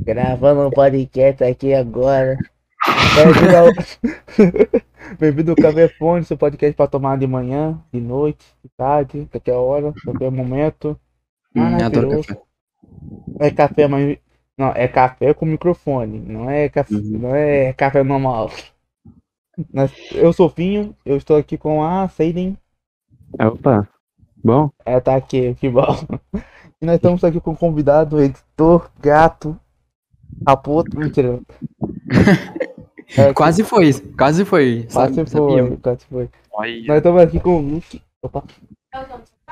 Gravando um podcast aqui agora. Bem-vindo ao Café Fone, seu podcast para tomar de manhã, de noite, de tarde, qualquer hora, qualquer momento. Hum, adoro Maravilhoso. café. É café, mas. Não, é café com microfone. Não é café, Uhum. não é café normal. Eu sou o Finho, eu estou aqui com a Seiden. Opa, bom, Ela tá aqui, que bom. E nós estamos aqui com o convidado, editor, gato, rapoto, mentira. É, Quase foi, quase foi. Quase sabe- foi, sabia? quase foi. Nós estamos aqui com o Luke. Opa,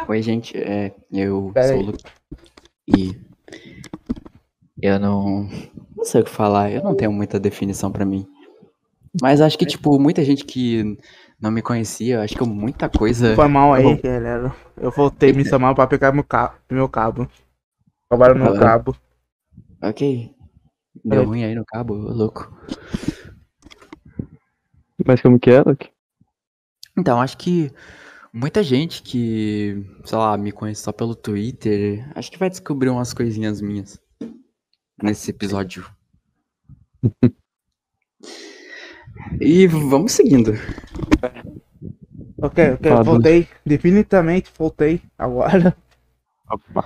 Oi, gente, é, eu Pera sou o Luke. E eu não, não sei o que falar, eu não tenho muita definição pra mim. Mas acho que, tipo, muita gente que não me conhecia, acho que eu muita coisa. foi mal aí, Bom. galera. Eu voltei me chamar pra pegar meu cabo. Meu cabo. Roubaram meu Ah. cabo. Ok. Deu ruim aí no cabo, ô louco. mas como que é, Luke? Então, acho que muita gente que, sei lá, me conhece só pelo Twitter, acho que vai descobrir umas coisinhas minhas nesse episódio. E vamos seguindo. Ok, ok, Fala, voltei. Definitivamente voltei agora. Opa,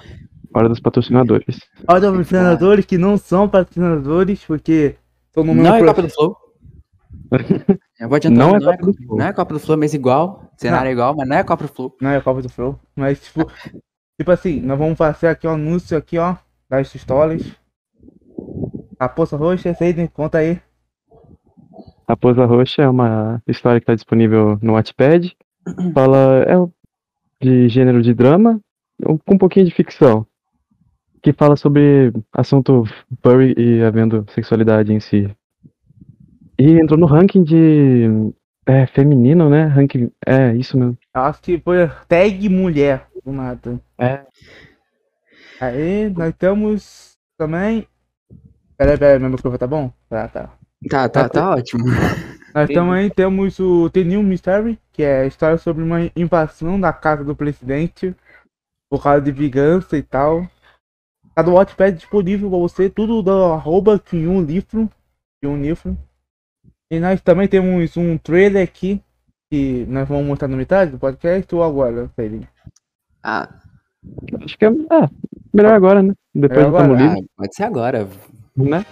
hora dos patrocinadores. Olha os patrocinadores que não são patrocinadores, porque são no meu Não é pro- Copa do Flow. Eu vou adiantar, Não não, é é, Copa do Flow. não é Copa do Flow, mas igual. Cenário é igual, mas não é Copa do Flow. Não é a Copa do Flow. Mas, tipo, tipo assim, nós vamos fazer aqui um anúncio aqui, ó, das stories. A Poça Roxa, Seiden, conta aí. Raposa Roxa é uma história que está disponível no Wattpad. Fala, é de gênero de drama, com um pouquinho de ficção. Que fala sobre assunto furry e havendo sexualidade em si. E entrou no ranking de é, feminino, né? Ranking, é, isso mesmo. Acho que foi tag mulher, do nada. É. Aí, nós temos também. Peraí, peraí, meu microfone tá bom? Tá, tá. Tá, tá, tá ótimo. Nós também temos o The New Mystery, que é a história sobre uma invasão da casa do presidente por causa de vingança e tal. Tá do Wattpad disponível pra você, tudo do arroba Kyun Livro, Kyun Livro. E nós também temos um trailer aqui, que nós vamos mostrar na metade do podcast ou agora, Felipe? Ah, Acho que é, é, melhor agora, né? Depois Melhor agora. Ah, pode ser agora. né?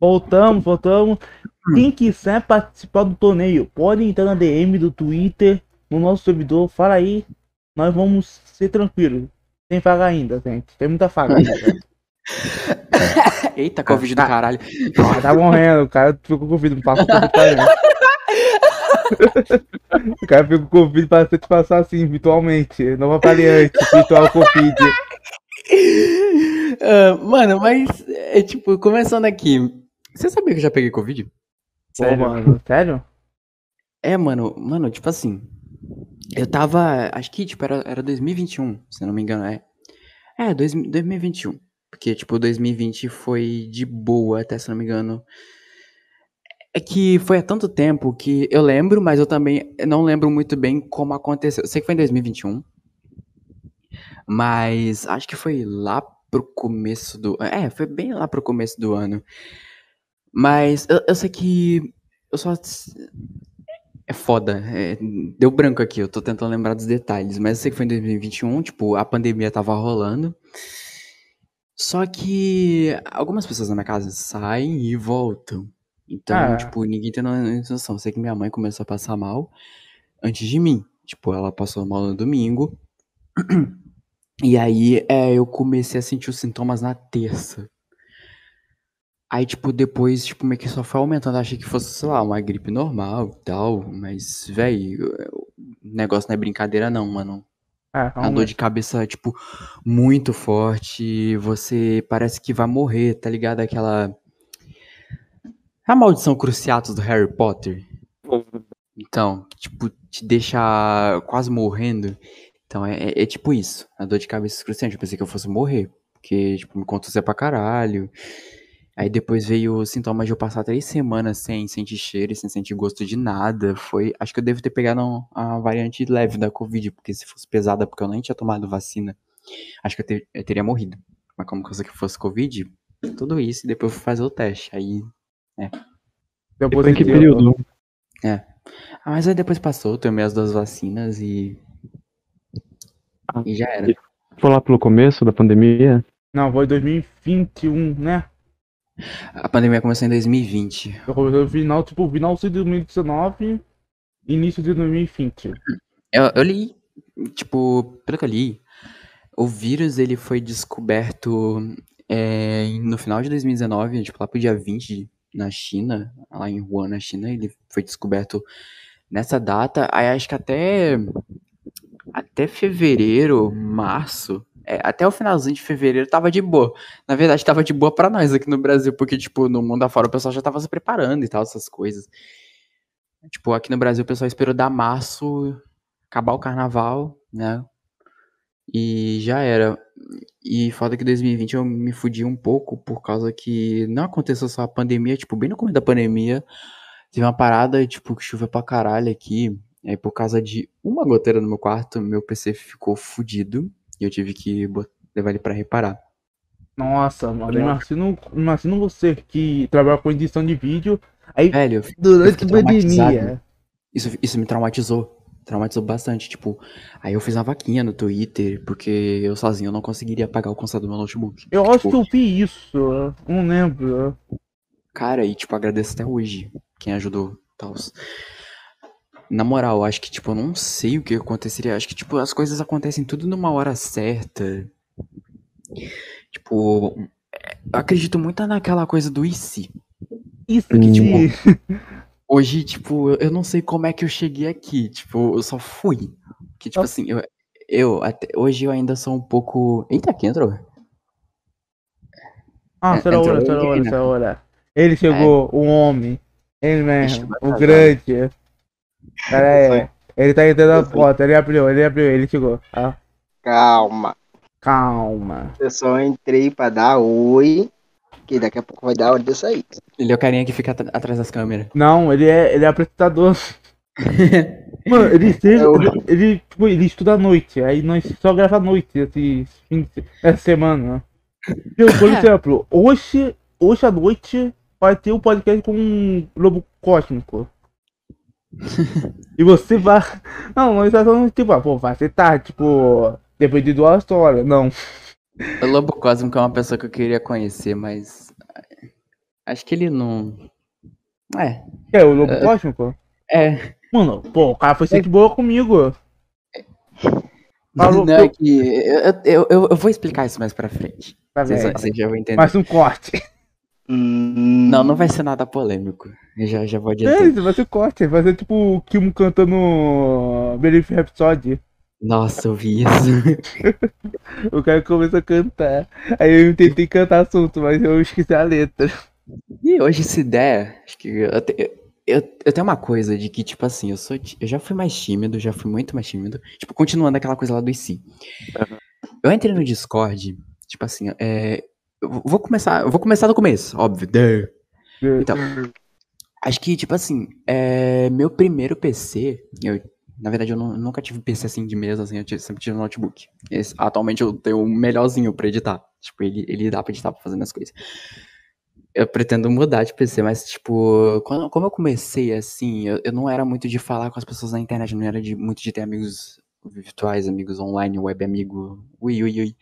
Voltamos, voltamos. Quem quiser participar do torneio, pode entrar na DM do Twitter, no nosso servidor, fala aí. Nós vamos ser tranquilos. Sem faga ainda, gente. Tem muita faga ainda. Eita, Covid do tá. caralho. Ah, tá morrendo, o cara ficou com Covid, não passa ele. O cara ficou com Covid pra te passar assim, virtualmente. Nova variante, virtual Covid. Ah, mano, mas é tipo, começando aqui. Você sabia que eu já peguei Covid? Pô, Sério? mano, sério? É, mano, mano, tipo assim. Eu tava. Acho que, tipo, era, era 2021, se eu não me engano, é. É, dois, 2021. Porque, tipo, 2020 foi de boa, até se eu não me engano. É que foi há tanto tempo que eu lembro, mas eu também não lembro muito bem como aconteceu. Eu sei que foi em 2021. Mas acho que foi lá pro começo do. É, foi bem lá pro começo do ano. Mas eu, eu sei que. Eu só. É foda. é, deu branco aqui, eu tô tentando lembrar dos detalhes. Mas eu sei que foi em 2021, tipo, a pandemia tava rolando. Só que algumas pessoas na minha casa saem e voltam. Então, Ah. tipo, ninguém tem noção. Eu sei que minha mãe começou a passar mal antes de mim. Tipo, ela passou mal no domingo. E aí, é, eu comecei a sentir os sintomas na terça. Aí, tipo, depois, tipo, meio que só foi aumentando. Achei que fosse, sei lá, uma gripe normal e tal. Mas, véi, o negócio não é brincadeira, não, mano. É, A dor de cabeça, tipo, muito forte. Você parece que vai morrer, tá ligado? Aquela. A maldição Cruciatus do Harry Potter. Então, tipo, te deixa quase morrendo. Então, é, é- é tipo isso. A dor de cabeça excruciante. Eu pensei que eu fosse morrer. Porque, tipo, me contusão pra caralho. Aí depois veio o sintoma de eu passar três semanas sem sentir cheiro e sem sentir gosto de nada. Foi. Acho que eu devo ter pegado a variante leve da Covid, porque se fosse pesada, porque eu nem tinha tomado vacina, acho que eu, ter- eu teria morrido. Mas como que eu sei que fosse Covid, tudo isso, e depois eu fui fazer o teste. Aí. Depois Em que período? Ah, mas aí depois passou, tomei as duas vacinas e. Ah, E já era. Foi lá pelo começo da pandemia? Não, foi 2021, né? A pandemia começou em 2020. Eu comecei no final, tipo, final de 2019, início de 2020. Eu, eu li, tipo, pelo que eu li, o vírus ele foi descoberto é, no final de 2019, tipo, lá pro dia 20 na China, lá em Wuhan, na China, ele foi descoberto nessa data, aí acho que até, até fevereiro, março, é, até o finalzinho de fevereiro tava de boa. Na verdade, tava de boa pra nós aqui no Brasil, porque, tipo, no mundo afora o pessoal já tava se preparando e tal, essas coisas. Tipo, aqui no Brasil o pessoal esperou dar março, acabar o carnaval, né? E já era. E foda que 2020 eu me fudi um pouco por causa que não aconteceu só a pandemia, tipo, bem no começo da pandemia, teve uma parada, tipo, que choveu pra caralho aqui. Aí por causa de uma goteira no meu quarto, meu PC ficou fudido e eu tive que levar ele pra reparar. Nossa, mano, imagina, imagina você que trabalha com edição de vídeo, aí Velho, eu durante fiquei a pandemia. Isso, isso me traumatizou. Traumatizou bastante. Tipo, aí eu fiz uma vaquinha no Twitter, porque eu sozinho não conseguiria pagar o conserto do meu notebook. Eu acho Tipo, que eu vi isso, não lembro. Cara, e tipo, agradeço até hoje quem ajudou tal. Na moral, acho que, tipo, eu não sei o que aconteceria. Acho que, tipo, as coisas acontecem tudo numa hora certa. Tipo, eu acredito muito naquela coisa do e se. Isso Hum. que, tipo, Hoje, tipo, eu- não sei como é que eu cheguei aqui. Tipo, eu só fui. Que, tipo assim, eu, eu até, hoje eu ainda sou um pouco. Eita, quem entrou? ah, é, será hora, será hora, né? será hora. Ele chegou, o homem, ele mesmo, o grande. Pera aí, ele tá entrando na porta, ele abriu, ele abriu, ele chegou. Ah, Calma. calma. Eu só entrei pra dar oi. Que daqui a pouco vai dar a hora de eu sair. Ele é o carinha que fica at- atrás das câmeras. Não, ele é, ele é apresentador. Mano, ele sempre, Eu- ele, ele, tipo, ele estuda à noite, aí nós só grava à noite, esse fim de, essa semana. Tipo, por exemplo, hoje, hoje à noite vai ter o um podcast com um Lobo Cósmico. E você vai. Não, nós tá falando, tipo, ah, pô, vai ser tarde, tipo, depois de duas horas. Não. O Lobo Cósmico é uma pessoa que eu queria conhecer, mas. Acho que ele não. É. É o Lobo Cósmico? É. Mano, pô, o cara foi sempre boa comigo. Falou, não, é eu- que. Eu, eu, eu, vou explicar isso mais pra frente. Tá Vocês, vocês já vão entender. Mais um corte. Hum, Não, não vai ser nada polêmico. Eu já, já vou É, adiantar. isso vai ser corte, vai ser tipo o Kim cantando Belief Rhapsody. Nossa, eu vi isso. O cara começou a cantar. Aí eu tentei cantar assunto, mas eu esqueci a letra. E hoje, se der, acho que eu, te- eu, eu tenho uma coisa de que, tipo assim, eu sou. Eu já fui mais tímido, já fui muito mais tímido. Tipo, continuando aquela coisa lá do IC. Eu entrei no Discord, tipo assim, é. Eu vou começar. Eu vou começar do começo, óbvio. Então, acho que, tipo assim, é, meu primeiro PC, eu, na verdade, eu nu- nunca tive PC assim de mesa, assim, eu sempre tive um notebook. Esse- atualmente eu tenho um melhorzinho pra editar. Tipo, ele, ele dá pra editar pra fazer minhas coisas. Eu pretendo mudar de PC, mas, tipo, quando, como eu comecei assim, eu, eu não era muito de falar com as pessoas na internet, não era de, muito de ter amigos virtuais, amigos online, web amigo, ui, ui, ui.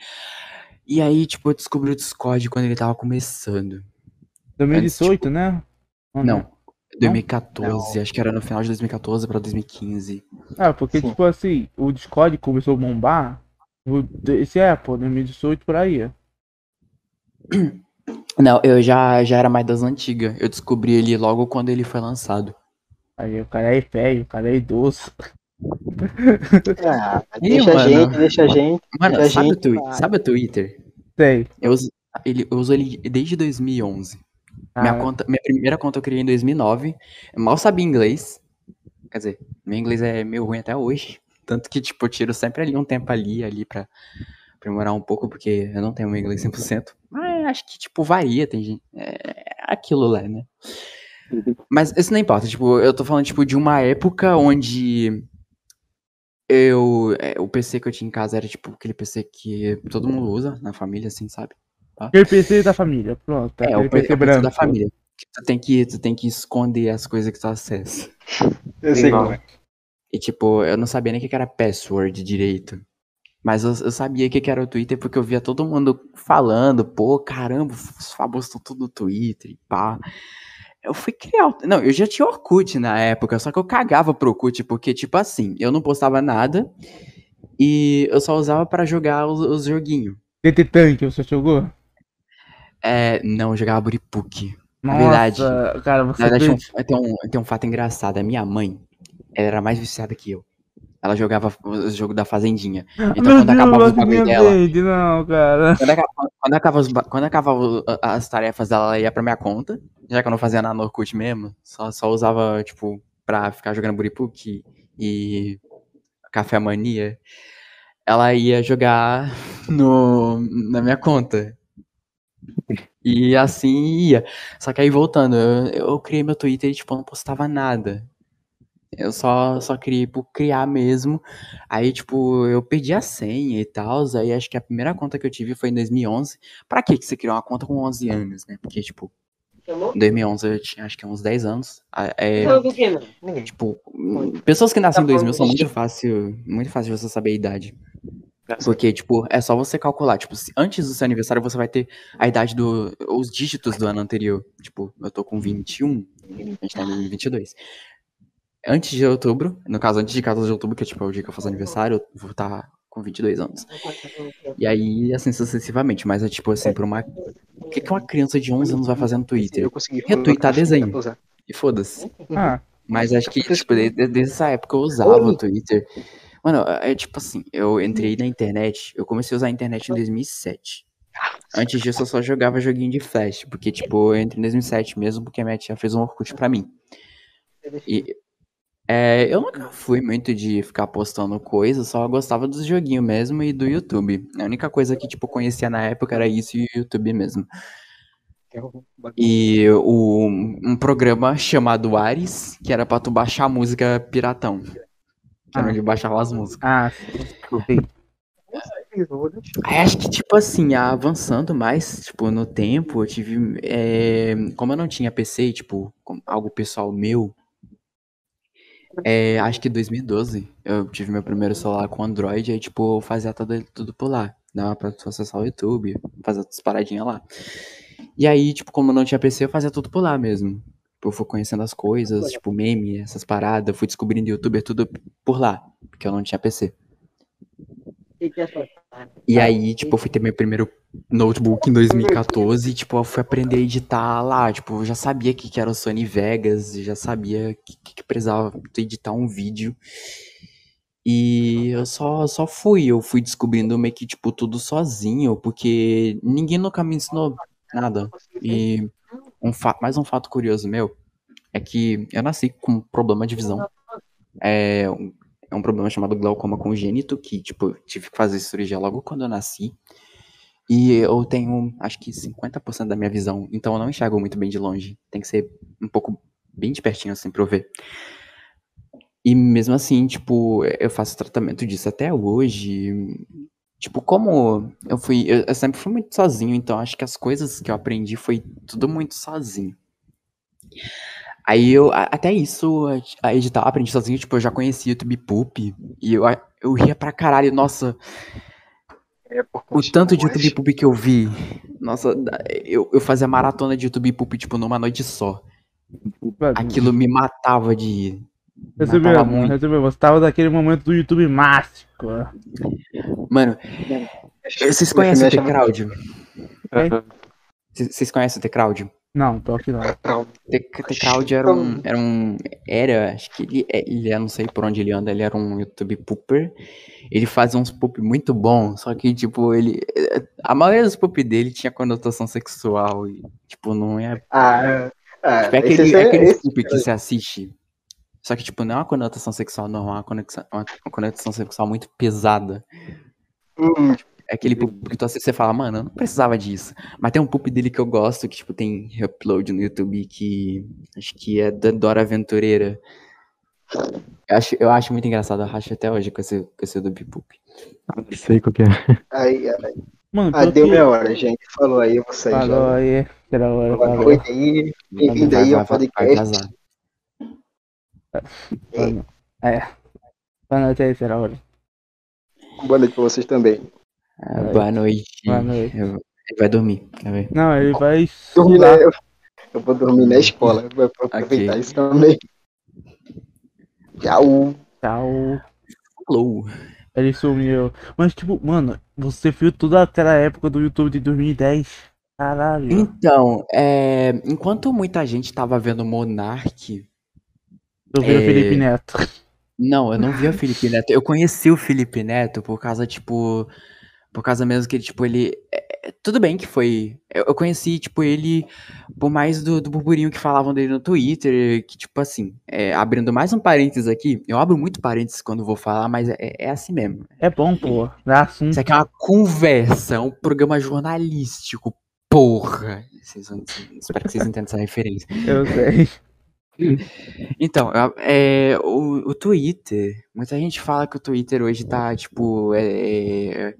E aí, tipo, eu descobri o Discord quando ele tava começando. 2018, né? Ou Não. 2014, acho que era no final de 2014 pra 2015. Ah, porque Sim. tipo assim, o Discord começou a bombar. Esse é, pô, 2018 por aí. Não, eu já, já era mais das antigas. Eu descobri ele logo quando ele foi lançado. Aí o cara é velho, o cara é idoso. Ah, Ih, deixa a mano. gente, deixa a gente. Mano, deixa a sabe o, gente, vai. sabe o Twitter? Sei. Eu uso, ele, eu uso ele desde 2011. Minha, Ah, conta, minha primeira conta eu criei em 2009. Eu mal sabia inglês. Quer dizer, meu inglês é meio ruim até hoje. Tanto que, tipo, eu tiro sempre ali um tempo ali, ali pra aprimorar um pouco, porque eu não tenho meu inglês 100%. Mas acho que, tipo, varia, tem gente... É aquilo lá, né? Mas isso não importa, tipo, eu tô falando, tipo, de uma época onde eu... é, o PC que eu tinha em casa era, tipo, aquele PC que todo mundo usa na família, assim, sabe? aquele PC da família, pronto. É, o PC, branco. da família. Que Tu tem que, tu tem que esconder as coisas que tu acessa. Eu sei como é. E tipo, eu não sabia nem o que era password direito. Mas eu, eu sabia o que que era o Twitter porque eu via todo mundo falando, pô, caramba, os famosos estão tudo no Twitter e pá. Eu fui criar. Não, eu já tinha Orkut na época, só que eu cagava pro Orkut, porque, tipo assim, eu não postava nada e eu só usava pra jogar os, os joguinhos. TT Tank, você jogou? É, não, eu jogava Buripuk. Na verdade- cara, você Na verdade, tem um, tem, um, tem um fato engraçado. A minha mãe, ela era mais viciada que eu. Ela jogava o jogo da Fazendinha. Então, Meu quando acabava Deus, os bagulho dela, verde, não, cara. quando acabava, quando acabava, os quando acabava as tarefas dela, ela ia pra minha conta. Já que eu não fazia nada no Orkut mesmo, só, só usava, tipo, pra ficar jogando Buripuk e Café Mania. Ela ia jogar no, na minha conta. E assim ia. Só que aí voltando, eu, eu criei meu Twitter e, tipo, eu não postava nada. Eu só, só criei por criar mesmo. Aí, tipo, eu perdi a senha e tal. Aí acho que a primeira conta que eu tive foi em 2011. Pra que você criou uma conta com 11 anos, né? Porque, tipo, em 2011 eu tinha acho que uns 10 anos. É, tipo, pessoas que nascem em Tá 2000 são bom. muito fácil, muito fácil você saber a idade. Porque, tipo, é só você calcular. Tipo, antes do seu aniversário você vai ter a idade do. os dígitos do ano anterior. Tipo, eu tô com 21, a gente tá em 22. Antes de outubro, no caso, antes de 14 de outubro, que é tipo é o dia que eu faço aniversário, eu vou estar com 22 anos. E aí, assim, sucessivamente. Mas é tipo assim, por uma. O que, que uma criança de 11 anos vai fazer no Twitter? Eu consegui Retweetar desenho. E foda-se. Ah, Mas acho que, tipo, desde, desde essa época eu usava o Twitter. Mano, é tipo assim, eu entrei na internet, eu comecei a usar a internet em 2007. Antes disso eu só jogava joguinho de flash, porque, tipo, eu entrei em 2007 mesmo, porque a minha tia fez um Orkut pra mim. E é, eu nunca fui muito de ficar postando coisas, só gostava dos joguinhos mesmo e do YouTube. A única coisa que, tipo, eu conhecia na época era isso e o YouTube mesmo. E o, um programa chamado Ares, que era pra tu baixar a música piratão. Que era Ah. onde baixava as músicas. ah, sim. Aí acho que, tipo assim, avançando mais, tipo, no tempo, eu tive. é, como eu não tinha PC, tipo, algo pessoal meu, é, acho que em 2012 eu tive meu primeiro celular com Android, aí, tipo, eu fazia tudo, tudo por lá. Dava pra tu acessar o YouTube, fazer outras paradinhas lá. E aí, tipo, como eu não tinha PC, eu fazia tudo por lá mesmo. Tipo, eu fui conhecendo as coisas, tipo, meme, essas paradas, fui descobrindo youtuber tudo por lá, porque eu não tinha PC. E aí, tipo, eu fui ter meu primeiro notebook em 2014 e, tipo, eu fui aprender a editar lá. Tipo, eu já sabia que, que era o Sony Vegas, já sabia que, que, precisava editar um vídeo. E eu só, só fui, eu fui descobrindo meio que, tipo, tudo sozinho, porque ninguém nunca me ensinou nada. E um mais um fato curioso meu é que eu nasci com problema de visão. É é um problema chamado glaucoma congênito, que, tipo, tive que fazer cirurgia logo quando eu nasci. E eu tenho, acho que 50% da minha visão, então eu não enxergo muito bem de longe. Tem que ser um pouco bem de pertinho, assim, pra eu ver. E mesmo assim, tipo, eu faço tratamento disso até hoje. Tipo, como eu fui. Eu, eu sempre fui muito sozinho, então acho que as coisas que eu aprendi foi tudo muito sozinho. Aí eu, até isso, a- a editar, aprendi sozinho, tipo, eu já conhecia o YouTube Poop, e eu, eu ria pra caralho, nossa, É, o tanto de. YouTube Poop que eu vi, nossa, eu, eu fazia maratona de YouTube Poop, tipo, numa noite só. Aquilo me matava de Recebemos, muito. recebemos. Você tava naquele momento do YouTube mágico. Mano, vocês conhecem o The Crowd? É. Vocês conhecem o The Crowd? Não, pior que não. The, The Crowd era um, era um. Era, acho que ele, é- ele, eu não sei por onde ele anda, ele era um YouTube pooper. Ele fazia uns poop muito bons, só que, tipo, ele. A maioria dos poop dele tinha conotação sexual e, tipo, não é. Ah, ah, Tipo, é aquele, esse- é aquele esse- poop que você assiste. Só que, tipo, não é uma conotação sexual normal, é uma conexa- uma uma conotação sexual muito pesada. Hum, É aquele poop que tu assiste e você fala, mano, eu não precisava disso. Mas tem um poop dele que eu gosto, que, tipo, tem upload no YouTube que acho que é da Dora Aventureira. Eu acho, eu acho muito engraçado, eu racho até hoje com esse, com esse do poop. Não sei qual que é. aí, aí. Mano, Ah, deu que- minha hora, gente. Falou aí, eu vou sair Falou já. aí. Será hora, Boa falou. noite aí. Bem-vindo aí ao podcast. É. Boa noite aí, será hora. Boa noite pra vocês também. Ah, boa noite. Boa noite. Ele vai dormir? Não, ele vai Dormir estudar. na- eu, eu vou dormir na escola. Vou aproveitar Ok. isso também. Tchau. Tchau. Falou. Ele sumiu. Mas, tipo, mano, você viu toda aquela época do YouTube de 2010? Caralho. Então, é, enquanto muita gente tava vendo Monark, Eu vi o é- Felipe Neto. Não, eu não vi o Felipe Neto. Eu conheci o Felipe Neto por causa, tipo. Por causa mesmo que ele, tipo, ele. é, é, tudo bem que foi. Eu, eu conheci, tipo, ele por mais do, do burburinho que falavam dele no Twitter. Que, tipo, assim, é, abrindo mais um parênteses aqui. Eu abro muito parênteses quando vou falar, mas é, é assim mesmo. É bom, pô. Dá assunto. Isso aqui é uma conversa, é um programa jornalístico. Porra! Vocês vão- espero que vocês entendam essa referência. Eu sei. Então, é, o, o Twitter, muita gente fala que o Twitter hoje tá, tipo, é, é,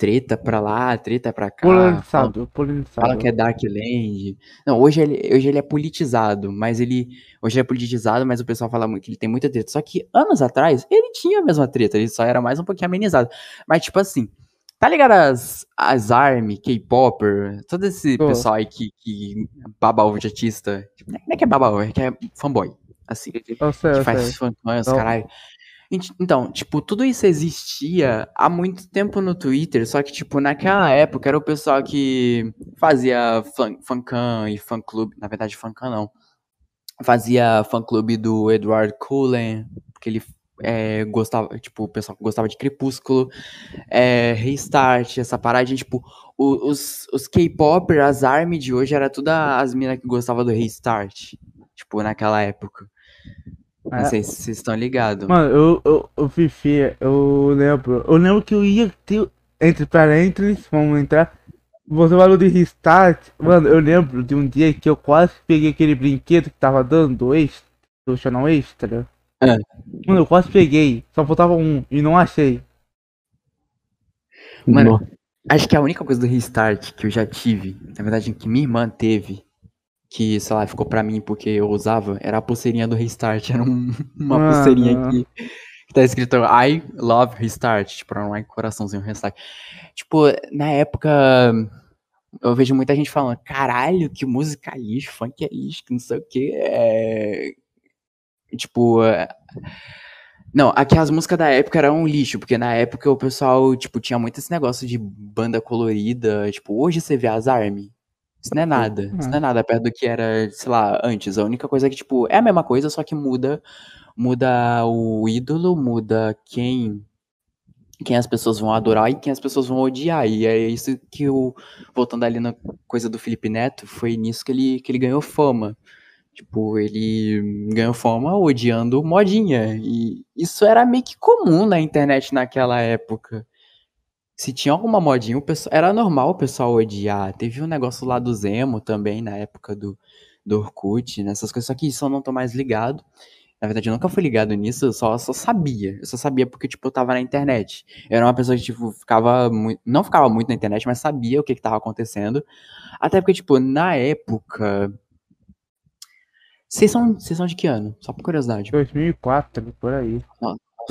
treta pra lá, treta pra cá. Fala, Polarizado, polarizado. fala que é Darkland. Não, hoje ele, hoje ele é politizado, mas ele. Hoje ele é politizado, mas o pessoal fala que ele tem muita treta. Só que anos atrás, ele tinha a mesma treta, ele só era mais um pouquinho amenizado. Mas, tipo assim, tá ligado as, as ARMY, K-Popper, todo esse Tô. pessoal aí que, que baba ovo de artista. Não é que é baba ovo, é que é fanboy. Assim Eu que faz Então- caralho. Ent- Então, tipo, tudo isso existia há muito tempo no Twitter, só que, tipo, naquela época era o pessoal que fazia fancam e fã-clube, na verdade, fancam não. Fazia fã-clube do Edward Cullen, porque ele é, gostava, tipo, o pessoal que gostava de Crepúsculo, é, Restart, essa parada, tipo, os, os K-Popper, as ARMY de hoje, era tudo as minas que gostavam do Restart, tipo, naquela época. Não É. sei se vocês estão ligados. Mano, eu, eu, eu Fifi, eu lembro. Eu lembro que eu ia ter. Entre parênteses, vamos entrar. Você falou de restart. Mano, eu lembro de um dia que eu quase peguei aquele brinquedo que tava dando do extra. Do canal extra. Ah. Mano, eu quase peguei. Só faltava um e não achei. Mano, Nossa, Acho que a única coisa do Restart que eu já tive, na verdade, que minha irmã teve, que, sei lá, ficou pra mim porque eu usava, era a pulseirinha do Restart. Era um- uma Mano. pulseirinha aqui que tá escrito I love Restart, tipo, era um coraçãozinho Restart. Tipo, na época, eu vejo muita gente falando, caralho, que música lixo, funk é lixo, que não sei o que, é... Tipo, é, não, aqui as músicas da época eram um lixo, porque na época o pessoal, tipo, tinha muito esse negócio de banda colorida. Tipo, hoje você vê as ARMY. Isso não é nada. Isso não é nada perto do que era, sei lá, antes. A única coisa é que, tipo, é a mesma coisa, só que muda. Muda o ídolo, muda quem. Quem as pessoas vão adorar e quem as pessoas vão odiar. E é isso que o. Voltando ali na coisa do Felipe Neto, foi nisso que ele, que ele ganhou fama. Tipo, ele ganhou fama odiando modinha. E isso era meio que comum na internet naquela época. Se tinha alguma modinha, o pessoal, era normal o pessoal odiar. Teve um negócio lá do Zemo também, na época do, do Orkut, nessas coisas. Só que isso eu não tô mais ligado. Na verdade, eu nunca fui ligado nisso, eu só, só sabia. Eu só sabia porque, tipo, eu tava na internet. Eu era uma pessoa que, tipo, ficava muito. Não ficava muito na internet, mas sabia o que que tava acontecendo. Até porque, tipo, na época. Vocês são, vocês são de que ano? Só por curiosidade. 2004, por aí.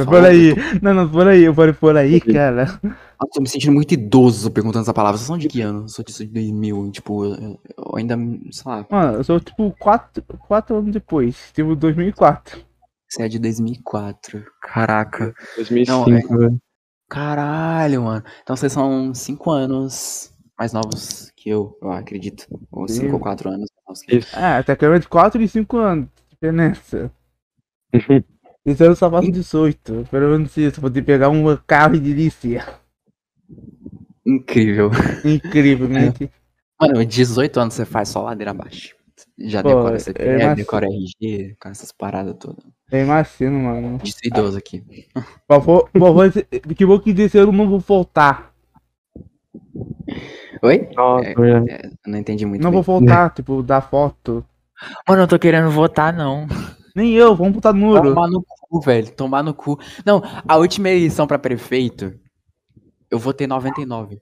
Nossa, Por aí. Não, não, por aí. Eu falei por aí, cara. Nossa, tô me sentindo muito idoso perguntando essa palavra. Vocês são de que ano? Eu sou disso de 2000, tipo, eu, eu ainda, sei lá, Mano, eu sou tipo 4, quatro anos depois. Tipo 2004. você é de 2004. Caraca. 2005, Não, é-. Caralho, mano. Então vocês são 5 anos mais novos que eu, eu acredito. Ou Sim. 5 ou 4 anos. mais novos que. É, até câmera de 4 e 5 anos. Diferença. Esse ano eu só faço 18. Pelo menos isso. Poder pegar um carro e dirigir. Incrível. Incrivelmente. Mano, 18 anos você faz só ladeira abaixo. Já Pô, decora CPF, imagino. decora RG, com essas paradas todas. Eu imagino, mano. De ser idoso aqui. Por favor, que bom que desse ano eu não vou voltar. Oi? Nossa, É, é. É, não entendi muito. Não bem. vou voltar, tipo, da foto. Mano, eu tô querendo votar, não. Nem eu, vamos botar no muro. Tomar no cu, velho. Tomar no cu. Não, a última eleição pra prefeito, eu votei 99.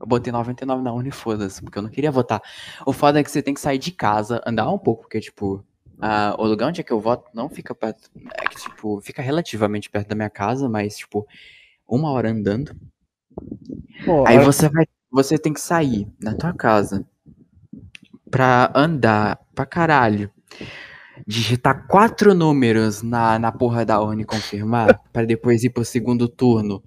Eu botei 99 na urna e foda-se, porque eu não queria votar. O foda é que você tem que sair de casa, andar um pouco, porque, tipo, ah, o lugar onde é que eu voto não fica perto. É que, tipo, fica relativamente perto da minha casa, mas, tipo, uma hora andando. Pô, Aí olha- você vai. Você tem que sair da tua casa pra andar pra caralho. Digitar quatro números na, na porra da urna e confirmar, pra depois ir pro segundo turno.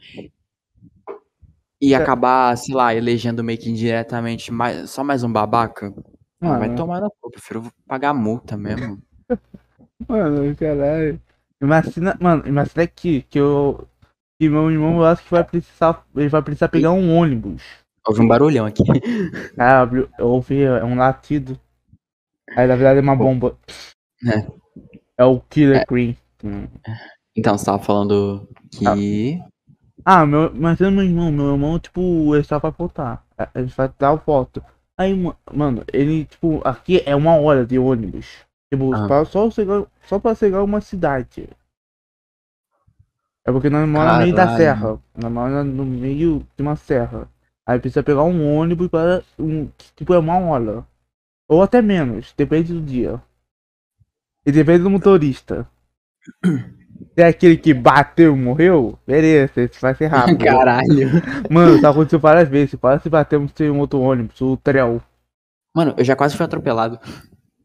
E É. acabar, sei lá, elegendo meio que indiretamente mais, só mais um babaca. Ah, vai Mano. tomar no cu, eu prefiro pagar multa mesmo. Mano, caralho. Imagina, mano, imagina aqui que eu. Que meu irmão eu acho que vai precisar. Ele vai precisar pegar um ônibus. Houve um barulhão aqui. Ah, eu ouvi, é um latido. Aí na verdade é uma bomba. É. É o Killer Queen. Hum. Então, você tava falando que. Ah, meu, mas é meu irmão, meu irmão, tipo, ele só vai voltar. É, Ele vai dar foto. Aí, ma- mano, ele, tipo, aqui é uma hora de ônibus. Tipo, Ah. pra, só, chegar, só pra chegar uma cidade. É porque nós moramos no meio da serra. Nós moramos no meio de uma serra. Aí precisa pegar um ônibus para um. Tipo, é uma hora. Ou até menos, depende do dia. E depende do motorista. Se é aquele que bateu e morreu, beleza, esse vai ser rápido. Caralho. Mano, isso aconteceu várias vezes. Quase batemos em um outro ônibus, o Trel. Mano, eu já quase fui atropelado.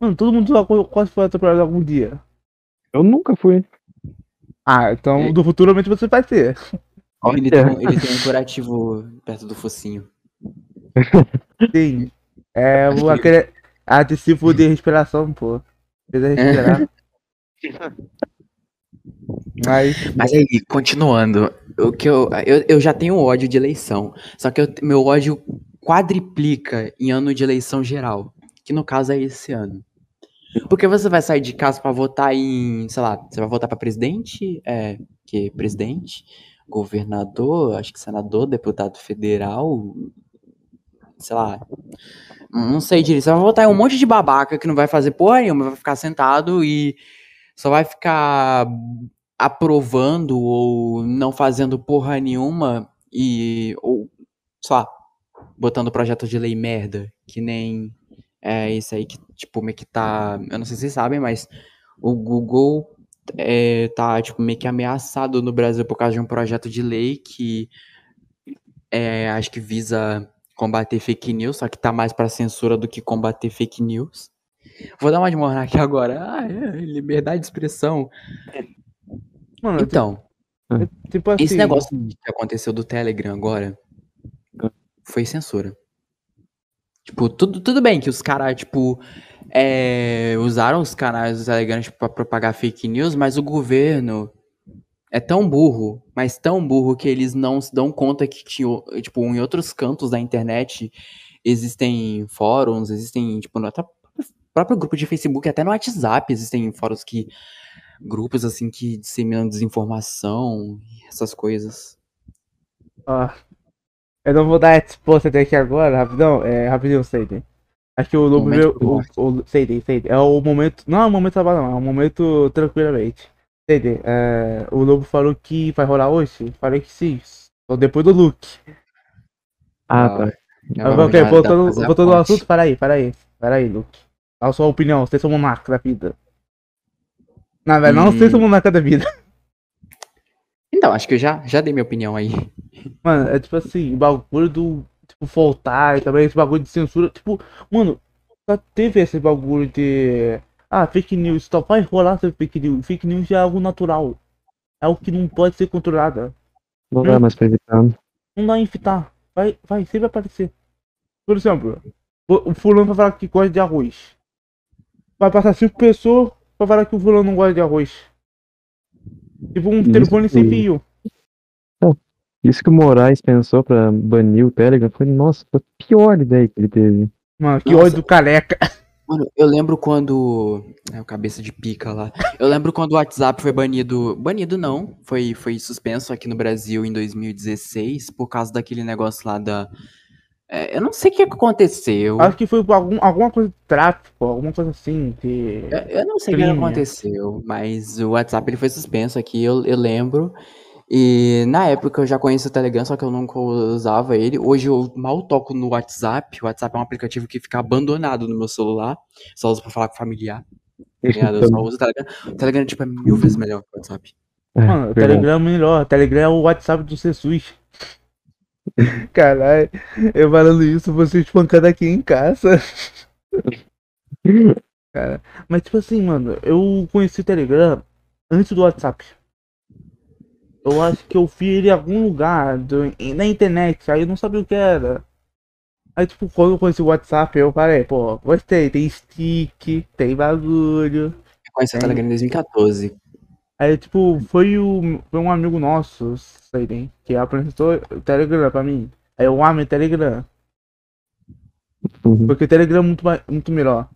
Mano, todo mundo quase foi atropelado algum dia. Eu nunca fui. Ah, então É. do futuramente você vai ter. Ele tem, um, ele tem um curativo perto do focinho. Sim. É o, aquele adesivo de respiração, pô. Respirar. Mas, Mas aí, continuando, o que eu, eu, eu já tenho ódio de eleição. Só que eu- meu ódio quadriplica em ano de eleição geral. Que no caso é esse ano. Porque você vai sair de casa pra votar em, sei lá, você vai votar pra presidente, é, que presidente, governador, acho que senador, deputado federal, sei lá, não sei direito. Você vai votar em um monte de babaca que não vai fazer porra nenhuma, vai ficar sentado e só vai ficar aprovando ou não fazendo porra nenhuma e ou lá, botando projeto de lei merda, que nem é isso aí que tipo meio que tá, eu não sei se vocês sabem, mas o Google é, tá tipo meio que ameaçado no Brasil por causa de um projeto de lei que é, acho que visa combater fake news, só que tá mais pra censura do que combater fake news. Vou dar uma de aqui agora. Ah, é, liberdade de expressão. mano, Então, tipo, tipo assim. esse negócio que aconteceu do Telegram agora foi censura. Tipo, tudo, tudo bem que os caras, tipo, é, usaram os canais do Telegram tipo, pra propagar fake news, mas o governo é tão burro, mas tão burro que eles não se dão conta que, tinha, tipo, em outros cantos da internet existem fóruns, existem, tipo, no até próprio grupo de Facebook, até no WhatsApp existem fóruns que. grupos assim que disseminam desinformação, essas coisas. Ó, eu não vou dar resposta até aqui agora, rapidão. É, rapidinho, Seiden. Acho que o Lobo. O, o, Seiden, Seiden. É o momento. Não é o momento trabalho, não. É o momento tranquilamente. Seiden, é, o Lobo falou que vai rolar hoje? Falei que sim. Só depois do look. Ah, Ah, tá. Já Ah, ok, voltando, voltando ao assunto, para aí, para aí. Para aí, Luke. Qual a sua opinião? Vocês são monarca da vida. Na verdade, não Hum. vocês são monarca da vida. Então, acho que eu já, já dei minha opinião aí. Mano, é tipo assim, o bagulho do. Tipo, voltar e também esse bagulho de censura. Tipo, mano, já teve esse bagulho de. Ah, fake news, só vai rolar sobre fake news. Fake news é algo natural. É algo que não pode ser controlado. Não dá mais pra evitar. Não dá em fitar. Vai, vai sempre aparecer. Por exemplo, o fulano vai falar que gosta de arroz. Vai passar cinco pessoas pra falar que o fulano não gosta de arroz. Tipo um Isso, telefone sem sim. fio. Isso que o Moraes pensou pra banir o Telegram foi, nossa, foi a pior ideia que ele teve. Mano, que Nossa. ódio do careca. Mano, eu lembro quando. É o cabeça de pica lá. Eu lembro quando o WhatsApp foi banido. Banido não. Foi, foi suspenso aqui no Brasil em 2016 por causa daquele negócio lá da. É, eu não sei o que aconteceu. Acho que foi algum, alguma coisa de tráfico, alguma coisa assim. Que... Eu, eu não sei o que aconteceu, mas o WhatsApp ele foi suspenso aqui, eu, eu lembro. E na época eu já conhecia o Telegram, só que eu nunca usava ele. Hoje eu mal toco no WhatsApp. O WhatsApp é um aplicativo que fica abandonado no meu celular. Só uso pra falar com familiar. tá ligado? Eu só uso o Telegram. O Telegram, tipo, é mil vezes melhor que o WhatsApp. Mano, o É. Telegram é melhor. O Telegram é o WhatsApp do Jesus. Caralho, eu falando isso, você espancando aqui em casa. Cara, mas tipo assim, mano, eu conheci o Telegram antes do WhatsApp. Eu acho que eu vi ele em algum lugar do- na internet, aí eu não sabia o que era. Aí, tipo, quando eu conheci o WhatsApp, eu falei, pô, gostei, tem stick, tem bagulho. Eu conheci o. Telegram em 2014. Aí, tipo, foi, o, foi um amigo nosso, sei bem, que apresentou o Telegram pra mim. Aí eu amo o Telegram, Uhum. porque o Telegram é muito, mais- muito melhor.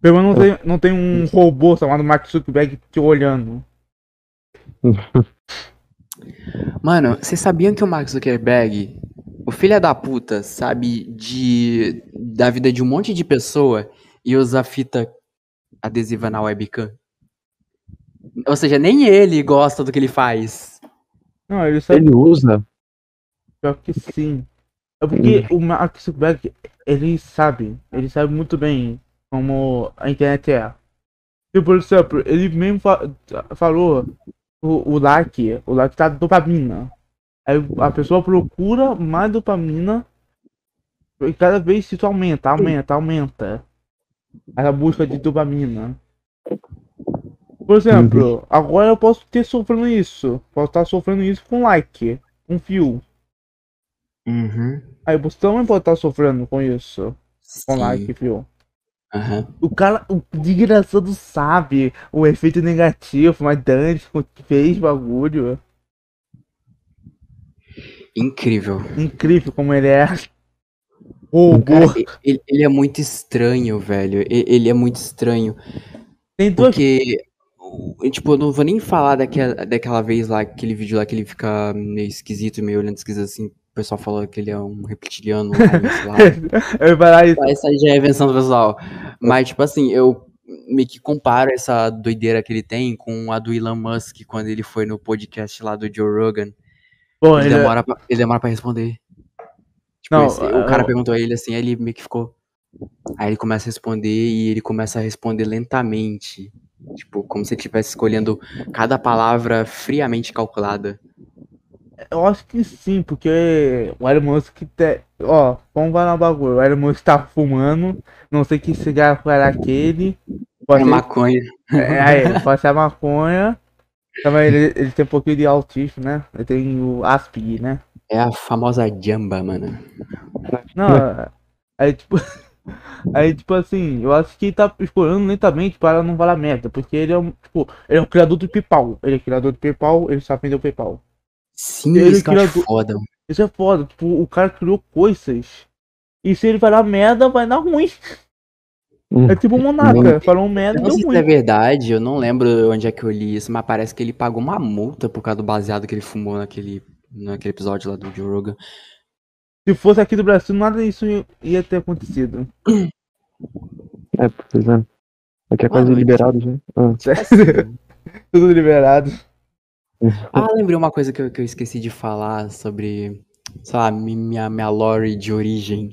Pelo menos não tem, não tem um robô chamado Mark Zuckerberg te olhando. Mano, vocês sabiam que o Mark Zuckerberg, o filho da puta, sabe de da vida de um monte de pessoa e usa fita adesiva na webcam? Ou seja, nem ele gosta do que ele faz. Não, ele sabe Ele usa. pior que sim. É porque o Mark Zuckerberg, ele sabe, ele sabe muito bem como a internet é. Tipo, por exemplo, ele mesmo fa- falou o, o like, o like tá dopamina. Aí a pessoa procura mais dopamina e cada vez isso aumenta, aumenta, aumenta. Essa busca de dopamina. Por exemplo, agora eu posso ter sofrendo isso. Posso estar sofrendo isso com like, com fio. Uhum. Aí você também pode estar sofrendo com isso. Com Sim. like, fio. Aham. O cara, o desgraçado sabe o efeito negativo, mas Dante fez bagulho. Incrível. Incrível como ele é. Cara, Robô. e- ele, ele é muito estranho, velho. Ele é muito estranho. Tem duas. Porque, o- tipo, eu não vou nem falar daquela, daquela vez lá, aquele vídeo lá que ele fica meio esquisito, meio olhando esquisito assim. O pessoal falou que ele é um reptiliano, lá. Eu ia falar isso. Essa aí já é a invenção do pessoal. Mas, tipo assim, eu meio que comparo essa doideira que ele tem com a do Elon Musk quando ele foi no podcast lá do Joe Rogan. Pô, Ele ele é- demora pra, ele demora pra responder. Tipo, Não, esse- o cara eu- perguntou a ele assim, aí ele meio que ficou. Aí ele começa a responder e ele começa a responder lentamente. Tipo, como se ele estivesse escolhendo cada palavra friamente calculada. Eu acho que sim, porque o Elon Musk te... Ó, vamos falar um bagulho. O Elon Musk tá fumando. Não sei que cigarro era aquele. É Pode ser, maconha. é, aí, pode ser a maconha. Também ele, ele tem um pouquinho de autismo, né? Ele tem o Aspi, né? É a famosa jamba, mano. Não, aí tipo. Aí, tipo assim, eu acho que ele tá explorando lentamente para não falar merda. Porque ele é um, tipo, ele é o criador do PayPal. Ele é criador do PayPal, ele sabe vender o PayPal. Sim, Ele isso que eu acho criador- foda. Isso é foda, tipo, o cara criou coisas. E se ele falar merda, vai dar ruim. Hum. É tipo o Monarca, falou merda não deu sei se é verdade, eu não lembro onde é que eu li isso, mas parece que ele pagou uma multa por causa do baseado que ele fumou naquele, naquele episódio lá do Joe Rogan. Se fosse aqui do Brasil, nada disso ia- ter acontecido. É, pois é. Aqui é quase liberado já. Ah. Tudo liberado. Ah, lembrei uma coisa que eu, que eu esqueci de falar sobre, sei lá, mi- minha, minha lore de origem.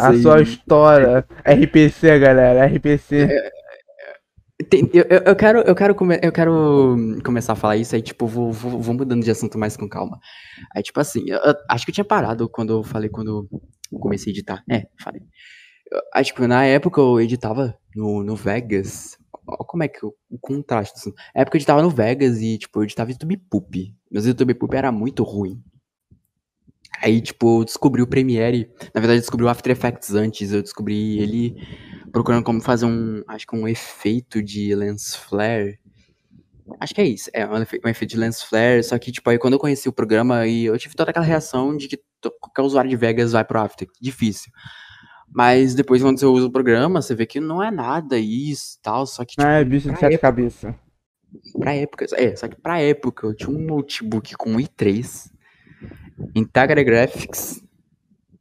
A sua história. RPC, galera, RPC. Tem- eu, eu, quero, eu, quero come- eu quero começar a falar isso, aí, tipo, vou, vou, vou mudando de assunto mais com calma. Aí, tipo assim, eu- eu acho que eu tinha parado quando eu falei, quando eu comecei a editar. É, falei. Eu- Aí, tipo, na época eu editava no, no Vegas. Ó, como é que o, contraste. Assim. Na época eu editava no Vegas e, tipo, eu editava YouTube Poop. Meus YouTube Poop era muito ruim. Aí, tipo, eu descobri o Premiere. Na verdade, eu descobri o After Effects antes. Eu descobri ele procurando como fazer um, acho que um efeito de lens flare. Acho que é isso, é um efe- efeito de lens flare, só que, tipo, aí quando eu conheci o programa, aí eu tive toda aquela reação de que qualquer usuário de Vegas vai pro After, difícil. Mas depois, quando você usa o programa, você vê que não é nada isso e tal, só que, tipo, Não é bicho de sete época- cabeças. Pra época, é, só que pra época eu tinha um notebook com um i3, Integra Graphics,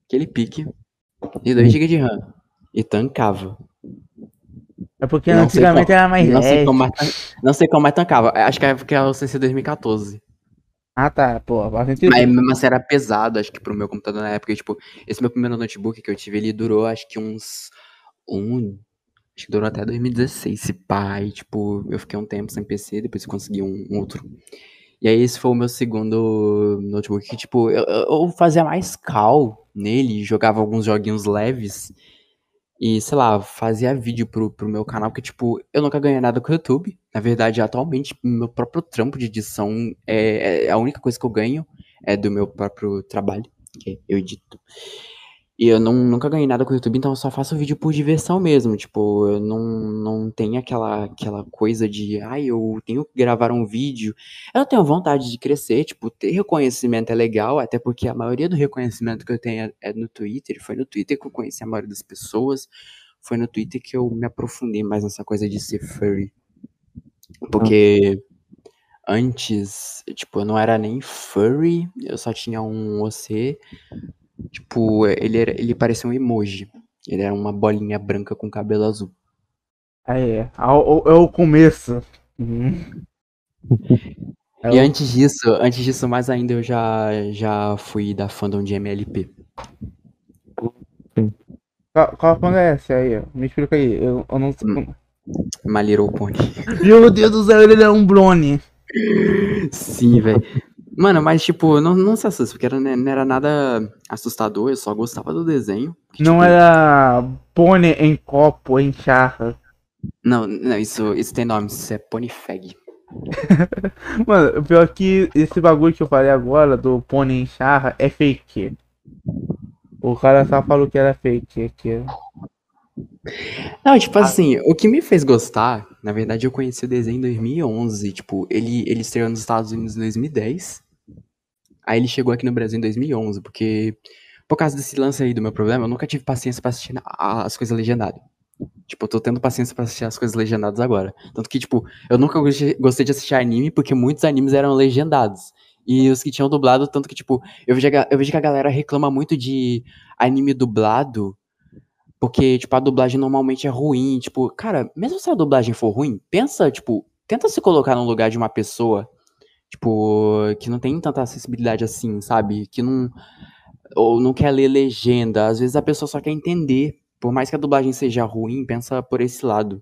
aquele pique, e 2 GB de RAM. E tancava. É porque Não antigamente como- era mais não sei como mais, não sei como mais tancava. Acho que é porque é o CC 2014. Ah tá, pô, sentido. Mas mesmo assim era pesado, acho que pro meu computador na época. Tipo, esse meu primeiro notebook que eu tive, ele durou acho que uns. Um. Acho que durou até 2016, esse pai. Tipo, eu fiquei um tempo sem PC, depois consegui um, um outro. E aí esse foi o meu segundo notebook que, tipo, eu eu fazia mais cal nele, jogava alguns joguinhos leves. E, sei lá, fazia vídeo pro, pro meu canal, porque, tipo, eu nunca ganhei nada com o YouTube. Na verdade, atualmente, meu próprio trampo de edição é, é a única coisa que eu ganho é do meu próprio trabalho, que eu edito. E eu não, nunca ganhei nada com o YouTube, então eu só faço vídeo por diversão mesmo. Tipo, eu não, não tenho aquela, aquela coisa de, ai, eu tenho que gravar um vídeo. Eu tenho vontade de crescer, tipo, ter reconhecimento é legal, até porque a maioria do reconhecimento que eu tenho é, é no Twitter. Foi no Twitter que eu conheci a maioria das pessoas. Foi no Twitter que eu me aprofundei mais nessa coisa de ser furry. Porque antes, tipo, eu não era nem furry, eu só tinha um OC. Tipo, ele, era, ele parecia um emoji. Ele era uma bolinha branca com cabelo azul. Aí é. É o, é o começo. Uhum. É E o- antes disso, antes disso, mais ainda, eu já, já fui da fandom de MLP. Qual, qual quando é essa aí? Me explica aí. Eu, eu não sei. Hum. My Little Pony. Meu Deus do céu, ele é um Brony. Sim, velho. Mano, mas tipo, não, não se assusta, porque era, não era nada assustador, eu só gostava do desenho. que, Não tipo, era pônei em copo, em charra. Não, não, isso, isso tem nome, isso é Pony Fag. Mano, o pior é que esse bagulho que eu falei agora do pônei em charra é fake. O cara só falou que era fake aqui. Não, tipo assim, o que me fez gostar, na verdade eu conheci o desenho em 2011, tipo, ele, ele estreou nos Estados Unidos em 2010, aí ele chegou aqui no Brasil em 2011, porque por causa desse lance aí do meu problema, eu nunca tive paciência pra assistir as coisas legendadas. Tipo, eu tô tendo paciência pra assistir as coisas legendadas agora. Tanto que, tipo, eu nunca gostei de assistir anime porque muitos animes eram legendados. E os que tinham dublado, tanto que, tipo, eu vejo, eu vejo que a galera reclama muito de anime dublado porque, tipo, a dublagem normalmente é ruim. Tipo, cara, mesmo se a dublagem for ruim, pensa, tipo, tenta se colocar no lugar de uma pessoa, tipo, que não tem tanta acessibilidade assim, sabe? Que não. Ou não quer ler legenda. Às vezes a pessoa só quer entender. Por mais que a dublagem seja ruim, pensa por esse lado.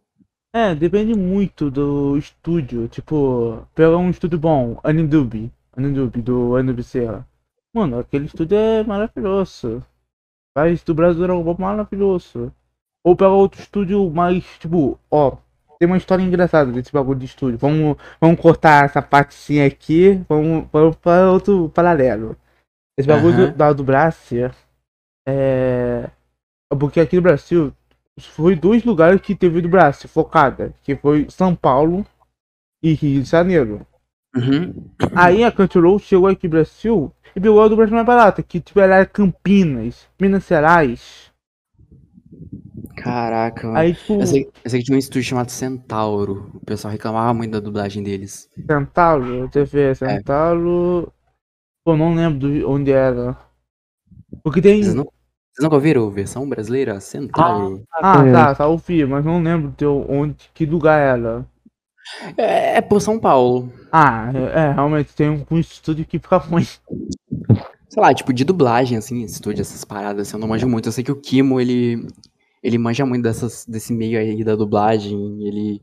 É, depende muito do estúdio. Tipo, pega um estúdio bom, Anidub. Anidub, do Anidub. Mano, aquele estúdio é maravilhoso. Faz do Brasil é um maravilhoso. Ou pega outro estúdio mais, tipo, ó, tem uma história engraçada desse bagulho de estúdio. Vamos, vamos cortar essa partezinha aqui, vamos, vamos para outro paralelo. Esse bagulho Aham. do, da Brasil é. Porque aqui no Brasil foi dois lugares que teve Brasil focada, que foi São Paulo e Rio de Janeiro. Uhum. Aí a Crunchyroll chegou aqui no Brasil e pegou a do Brasil mais barata, que tipo era Campinas, Minas Gerais. Caraca, mano. Aí tipo, Eu sei, eu sei que tinha um estúdio chamado Centauro. O pessoal reclamava muito da dublagem deles. Centauro, TV Centauro. Pô, não lembro do- onde era. Porque tem. Vocês, não, vocês nunca ouviram versão brasileira? Centauro. Ah, É. tá, tá, ouvi, mas não lembro de onde, que lugar era. É, é por São Paulo. Ah, é, é, realmente tem um, um estúdio que fica ruim. Sei lá, tipo, de dublagem, assim, estúdio, essas paradas, assim, eu não manjo muito. Eu sei que o Kimo, ele, ele manja muito dessas, desse meio aí da dublagem. Ele,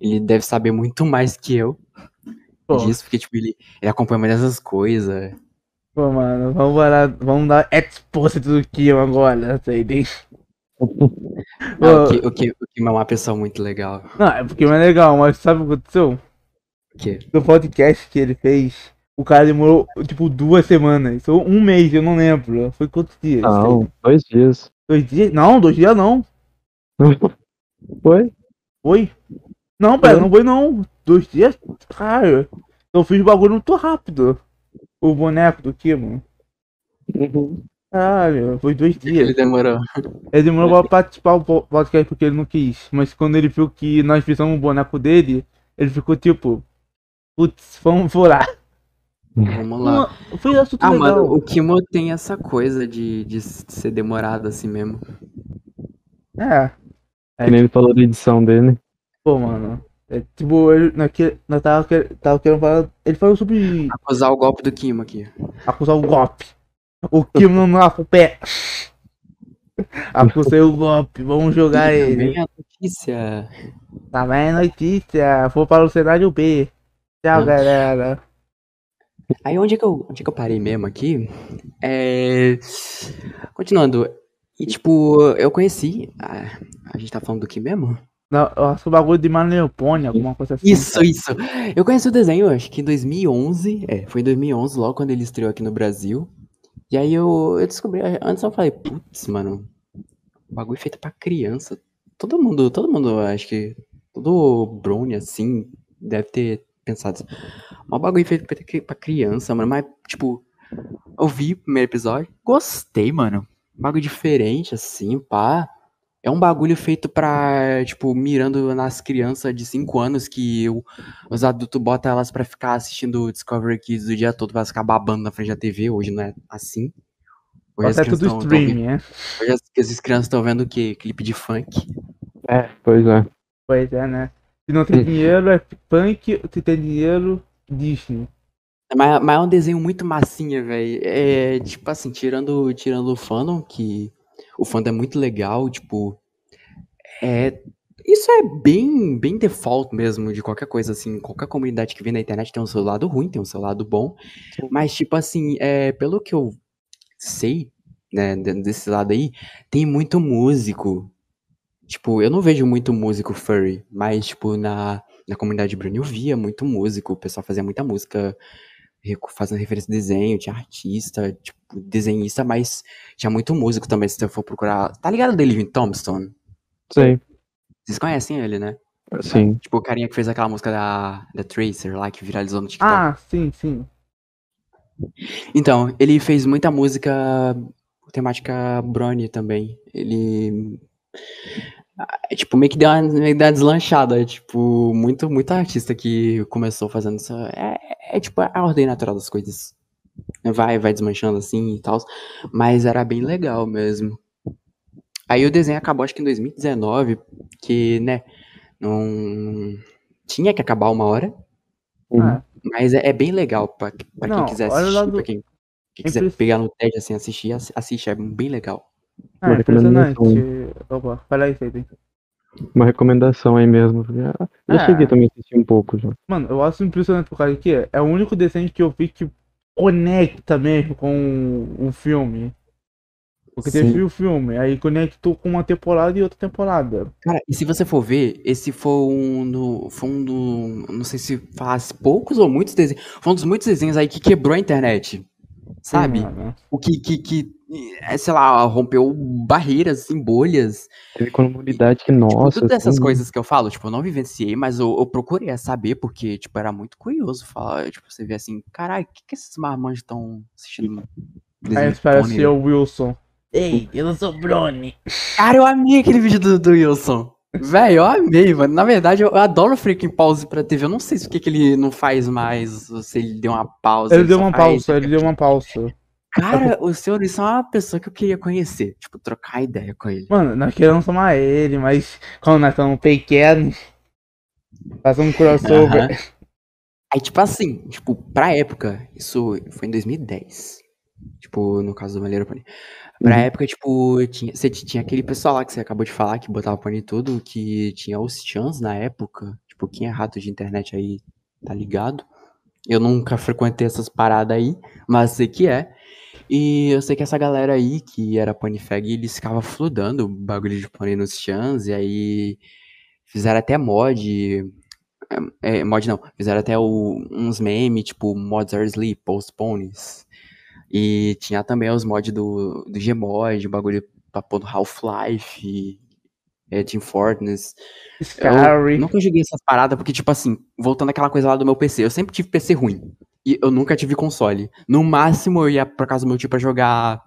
ele deve saber muito mais que eu Pô, disso, porque, tipo, ele, ele acompanha mais dessas coisas. pô, mano, vamos, parar, vamos dar exposit do Kion agora, sei nem. Não, Ô, o, Ki- o, Kimo é uma pessoa muito legal. Não, é porque não é legal, mas sabe o que aconteceu? O quê? No podcast que ele fez, o O cara demorou, tipo, duas semanas. Ou um mês, eu não lembro. Foi quantos dias? Não, dois dias. Dois dias? Não, dois dias não. Foi? Foi? Não, pera, não foi não. Dois dias? Cara, eu fiz o bagulho muito rápido. O boneco do Kimo. Uhum. Caralho, foi dois Ele dias. demorou. Ele demorou pra participar do po- podcast porque ele não quis. Mas quando ele viu que nós fizemos o boneco dele, ele ficou tipo. Putz, vamos furar. Vamos lá. Não, foi assunto Ah, legal. mano, o Kimo tem essa coisa de, de ser demorado assim mesmo. É, Que nem ele falou da edição dele. pô, mano. É, tipo, ele, naquele, nós tava, tava querendo falar. Ele falou sobre Acusar o golpe do Kimo aqui. acusar o golpe. O Kim não lava o pé. Acusei o golpe, vamos jogar ele. Vem a notícia. Tá bem, notícia. Vou para o cenário B. Tchau, Hum. galera. Aí onde é que eu, onde é que eu parei mesmo aqui? É... Continuando. E tipo, eu conheci. A, a gente tá falando do que mesmo? Não, eu acho que o bagulho de Maneopone, alguma coisa assim. Isso, isso. Eu conheci o desenho, acho que em 2011. É, foi em 2011, logo quando ele estreou aqui no Brasil. E aí eu, eu descobri. Antes eu falei, putz, mano. Bagulho feito pra criança. Todo mundo, todo mundo, acho que. Todo Brownie, assim, deve ter pensado assim. Um bagulho feito pra, criança, mano. Mas, tipo, eu vi o primeiro episódio. Gostei, mano. Um bagulho diferente, assim, pá. É um bagulho feito pra, tipo, mirando nas crianças de 5 anos que o- os adultos botam elas pra ficar assistindo Discovery Kids o dia todo, pra ficar babando na frente da TV. Hoje não é assim. Hoje Até crianças tudo tão- streaming, né? vendo- hoje as, as crianças estão vendo o quê? Clipe de funk. É, pois é. Pois é, né? Se não tem dinheiro, é punk. Se tem dinheiro, Disney. Mas, mas é um desenho muito massinha, velho. É, tipo assim, tirando, tirando o fandom, que o fandom é muito legal, tipo. É. Isso é bem, bem default mesmo de qualquer coisa, assim. Qualquer comunidade que vem na internet tem um seu lado ruim, tem um seu lado bom. Mas, tipo assim, é, pelo que eu sei, né, de- desse lado aí, tem muito músico. Tipo, eu não vejo muito músico furry, mas, tipo, na, na comunidade Bruno eu via muito músico, o pessoal fazia muita música fazendo referência a desenho, tinha artista, tipo, desenhista, mas tinha muito músico também, se você for procurar. Tá ligado dele, Living Tombstone? Sei. Vocês conhecem ele, né? Sim. Tipo, o carinha que fez aquela música da, da Tracer lá, que viralizou no TikTok. Ah, sim, sim. Então, ele fez muita música temática Brony também. Ele. É, Tipo, meio que deu uma, meio que deu uma deslanchada. Tipo, muito, muito artista que começou fazendo isso. É, é, tipo a ordem natural das coisas. Vai, vai desmanchando assim e tal. Mas era bem legal mesmo. Aí o desenho acabou, acho que em 2019, que, né, não. Tinha que acabar uma hora. Uhum. Ah, Mas é, é bem legal pra, pra quem Não, quiser olha assistir, do- pra quem, quem quiser pegar no TED assim, assistir, assi- assiste, é bem legal. Ah, Uma impressionante. recomendação. Opa, fala aí. Uma recomendação aí mesmo. Já, já Ah. cheguei também a assistir um pouco já. Mano, eu acho impressionante por causa que é o único desenho que eu vi que conecta mesmo com o filme. Porque Sim. teve o filme, aí conectou com uma temporada e outra temporada. Cara, e se você for ver, esse foi um, do, foi um do, não sei se faz poucos ou muitos desenhos, foi um dos muitos desenhos aí que quebrou a internet, sabe? Sim. O que, que, que, é, sei lá, rompeu barreiras, assim, bolhas, Teve comunidade que, Tipo, nossa. tudo dessas assim, coisas que eu falo, tipo, eu não vivenciei, mas eu, eu procurei saber, porque, tipo, era muito curioso falar, tipo, você vê assim, caralho, o que, que esses marmanjos estão assistindo? Aí parece o Wilson. Ei, eu não sou Brony. Cara, eu amei aquele vídeo do, do Wilson. Velho, eu amei, mano. Na verdade, eu adoro o Freaking Pause pra TV. Eu não sei se o que, que ele não faz mais, se ele deu uma pausa. Ele deu só uma faz- pausa, ele deu uma pausa. Cara, o senhor Wilson é uma pessoa que eu queria conhecer. Tipo, trocar ideia com ele. Mano, nós queremos chamar ele, mas quando nós estamos pequenos, fazer um crossover. Aham. Aí, tipo assim, tipo, pra época, isso foi em 2010. Tipo, no caso do Malheiro Pony. Pra Uhum. época, tipo, tinha, você tinha aquele pessoal lá que você acabou de falar, que botava pano em tudo, que tinha os chans na época. Tipo, quem é rato de internet aí tá ligado. Eu nunca frequentei essas paradas aí, mas sei que é. E eu sei que essa galera aí, que era Ponyfag, eles ficavam fludando bagulho de pônei nos chans, e aí fizeram até mod. é, é, mod não, fizeram até o- uns memes, tipo, mods are sleep, postpones. E tinha também os mods do, do Gmod, o bagulho pra pôr Half-Life, é, Team Fortress. Eu Scary. nunca joguei essas paradas, porque, tipo assim, voltando àquela coisa lá do meu PC, eu sempre tive PC ruim. E eu nunca tive console. No máximo, eu ia pra casa do meu tio pra jogar.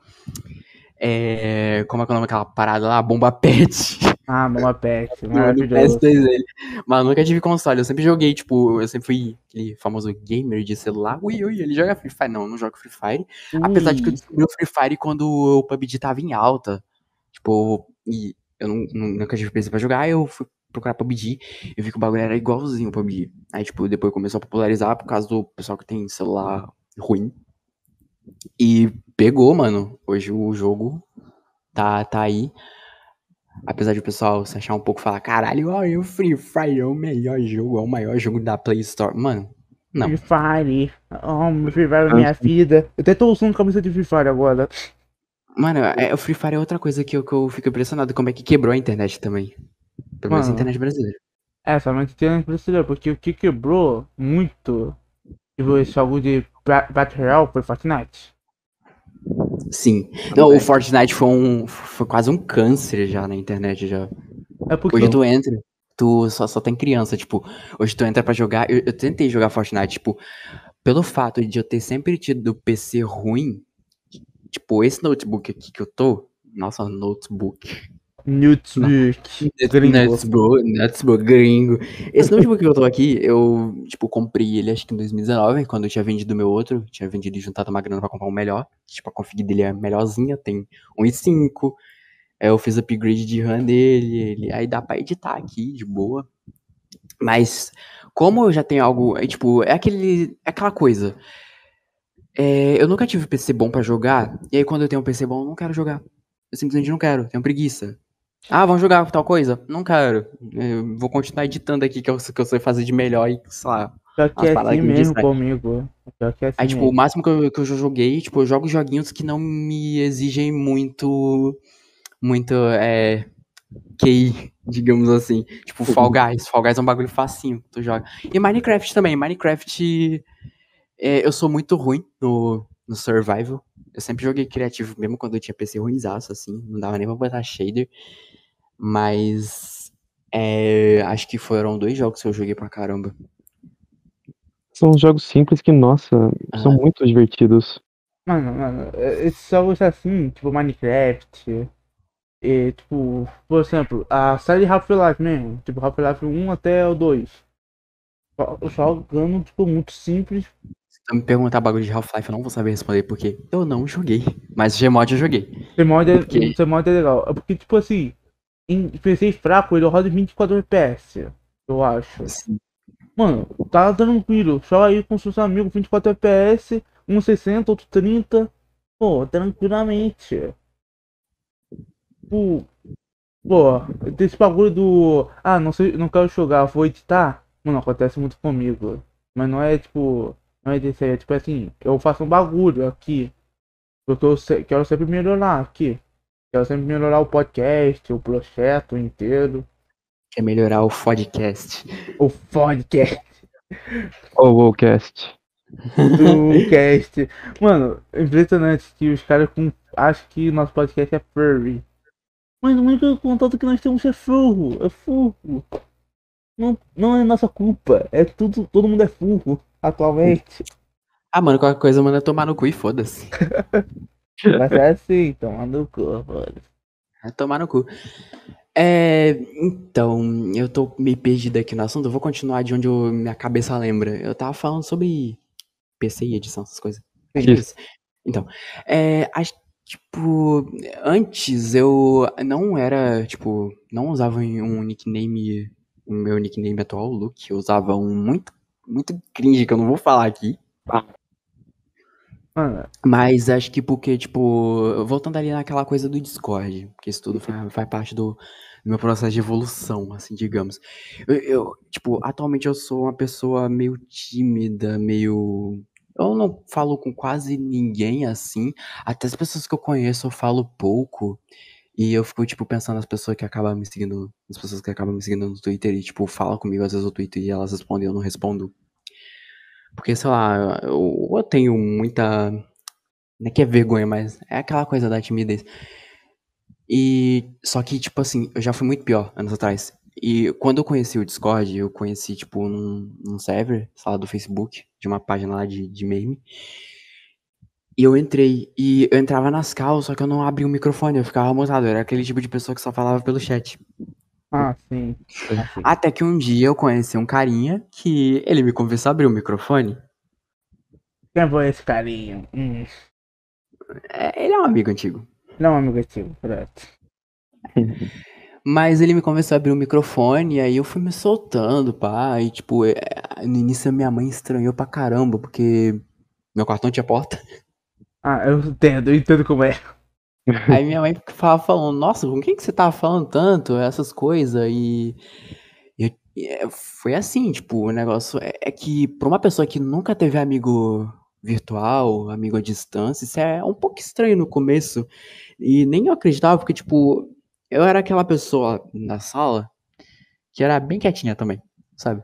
É, como é que é o nome daquela parada lá? Bomba Pet. Ah, Mama Pet, maravilhoso. PS2 dele. Mas eu nunca tive console. Eu sempre joguei, tipo, eu sempre fui aquele famoso gamer de celular. Ui, ui, ele joga Free Fire. Não, eu não jogo Free Fire. Apesar de que eu Ui. descobri o Free Fire quando o PUBG tava em alta. Tipo, e eu não, não- nunca tive PC pra jogar, eu fui procurar PUBG e vi que o bagulho era igualzinho o PUBG. Aí, tipo, depois começou a popularizar por causa do pessoal que tem celular ruim. E pegou, mano. Hoje o jogo tá, tá aí. Apesar de o pessoal se achar um pouco falar, caralho, ó, o Free Fire é o melhor jogo, é o maior jogo da Play Store. Mano, não. Free Fire. Oh, Free Fire é minha vida. Eu até tô usando camisa de Free Fire agora. Mano, é, o Free Fire é outra coisa que eu, que eu fico impressionado, como é que quebrou a internet também. Pelo menos a internet brasileira. É, somente tem brasileiro, porque o que quebrou muito, tipo, esse jogo de Ba- Battle Royale foi Fortnite. Sim. Não, o Fortnite foi um. Foi quase um câncer já na internet já. É porque Hoje tu entra, tu só, só tem criança, tipo, hoje tu entra pra jogar. Eu, eu tentei jogar Fortnite, tipo, pelo fato de eu ter sempre tido PC ruim, tipo, esse notebook aqui que eu tô. Nossa, notebook. Gringo. Notebook, notebook gringo. Esse notebook que eu tô aqui, eu, tipo, comprei ele acho que em 2019, quando eu tinha vendido o meu outro. Tinha vendido e juntado uma grana pra comprar um melhor. Tipo, a config dele é melhorzinha, tem 1.5. Aí eu fiz upgrade de RAM dele, ele, aí dá pra editar aqui de boa. Mas, como eu já tenho algo, é, tipo, é aquele, é aquela coisa. É, eu nunca tive PC bom pra jogar, e aí quando eu tenho um PC bom, eu não quero jogar. Eu simplesmente não quero, tenho preguiça. Ah, vamos jogar tal coisa? Não quero. Eu vou continuar editando aqui que eu, que eu sei fazer de melhor e, sei lá. Pior que é assim que me mesmo comigo. Pior que é assim Aí, tipo, o mesmo. máximo que eu, que eu já joguei, tipo, eu jogo joguinhos que não me exigem muito. Muito, é. QI, digamos assim. Tipo, Fall Guys. Fall Guys é um bagulho facinho, tu joga. E Minecraft também. Minecraft. É, eu sou muito ruim no, no Survival. Eu sempre joguei criativo, mesmo quando eu tinha PC ruimzaço, assim. Não dava nem pra botar shader. Mas. é, acho que foram dois jogos que eu joguei pra caramba. São jogos simples que, nossa, são Ah. muito divertidos. Mano, mano, é- esses jogos assim, tipo Minecraft, e, tipo, por exemplo, a série Half-Life mesmo, tipo Half-Life 1 até o 2. Só- Jogando, tipo, muito simples. Me perguntar bagulho de Half-Life, eu não vou saber responder, porque eu não joguei. Mas Gmod eu joguei. Esse mod é, Ok. esse mod é legal. É porque, tipo assim, em PC fraco ele roda em 24 FPS, eu acho. Assim, Mano, tá tranquilo. Só aí com seus amigos, 24 FPS, um 60, outro 30. Pô, tranquilamente. Pô, pô, esse bagulho do. Ah, não sei, não quero jogar, vou editar. Mano, acontece muito comigo. Mas não é tipo. Não é desse aí, é tipo assim, eu faço um bagulho aqui. Porque eu se- quero sempre melhorar aqui. Quero sempre melhorar o podcast, o projeto inteiro. quer melhorar o podcast. O podcast. Ou o cast. do cast. Mano, é impressionante que os caras com. Acho que nosso podcast é furry. Mas o único contato que nós temos é furro. É furro. Não, não é nossa culpa. É tudo. Todo mundo é furro atualmente. Ah, mano, qualquer coisa manda tomar no cu e foda-se. Mas é assim, tomando o cu, foda. É tomar no cu. É, então, eu tô meio perdido aqui no assunto. Eu vou continuar de onde eu- minha cabeça lembra. Eu tava falando sobre PC e edição, essas coisas. Isso. Então, é, tipo, antes eu não era, tipo, não usava um nickname, o meu nickname atual, Luke, eu usava um muito, muito cringe que eu não vou falar aqui. Mano, Mas acho que porque, tipo, voltando ali naquela coisa do Discord, porque isso tudo faz, faz parte do, do meu processo de evolução, assim, digamos. Eu, eu, tipo, atualmente eu sou uma pessoa meio tímida, meio. Eu não falo com quase ninguém assim. Até as pessoas que eu conheço eu falo pouco. E eu fico, tipo, pensando nas pessoas que acabam me seguindo, nas pessoas que acabam me seguindo no Twitter e, tipo, falam comigo às vezes no Twitter e elas respondem eu não respondo. Porque, sei lá, eu, eu tenho muita. Não é que é vergonha, mas é aquela coisa da timidez. E. Só que, tipo assim, eu já fui muito pior anos atrás. E quando eu conheci o Discord, eu conheci, tipo, num, num server, sei lá, do Facebook, de uma página lá de, de meme. E eu entrei, e eu entrava nas calças, só que eu não abria o microfone, eu ficava mutado. Eu era aquele tipo de pessoa que só falava pelo chat. Ah, sim. Assim. Até que um dia eu conheci um carinha que ele me conversou a abrir o microfone. Quem foi esse carinha? Hum. É, ele é um amigo antigo. Não, amigo antigo, pronto. Mas ele me conversou a abrir o microfone, e aí eu fui me soltando, pá. E tipo, é, no início a minha mãe estranhou pra caramba, porque meu cartão tinha porta. Ah, eu entendo, eu entendo como é. Aí minha mãe ficava falando, nossa, com quem que você tava falando tanto, essas coisas, e, e- e, é, foi assim, tipo, o negócio é, é que pra uma pessoa que nunca teve amigo virtual, amigo à distância, isso é um pouco estranho no começo, e nem eu acreditava, porque, tipo, eu era aquela pessoa na sala que era bem quietinha também, sabe?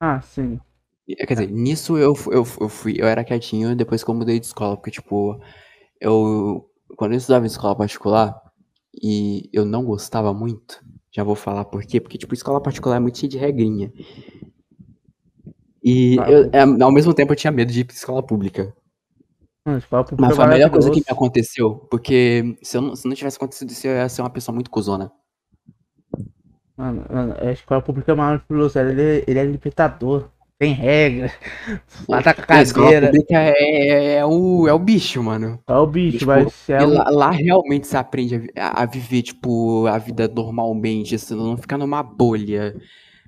Ah, sim. Quer dizer, nisso eu, eu, eu fui, eu era quietinho depois que eu mudei de escola, porque, tipo, eu, quando eu estudava em escola particular e eu não gostava muito, já vou falar por quê, porque, tipo, escola particular é muito cheia de regrinha. E Ah, eu, é, ao mesmo tempo eu tinha medo de ir pra escola pública. Mas foi a melhor coisa que me aconteceu, porque se, eu não, se não tivesse acontecido isso, eu ia ser uma pessoa muito cuzona. Mano, mano, a escola pública é maravilhosa. Ele, é- ele é libertador. Tem regra. Mata cadeira. é, é, é o, é o bicho, mano. É o bicho, Tipo, mas é lá, lá realmente você aprende a, a- viver, tipo, a vida normalmente, você não ficar numa bolha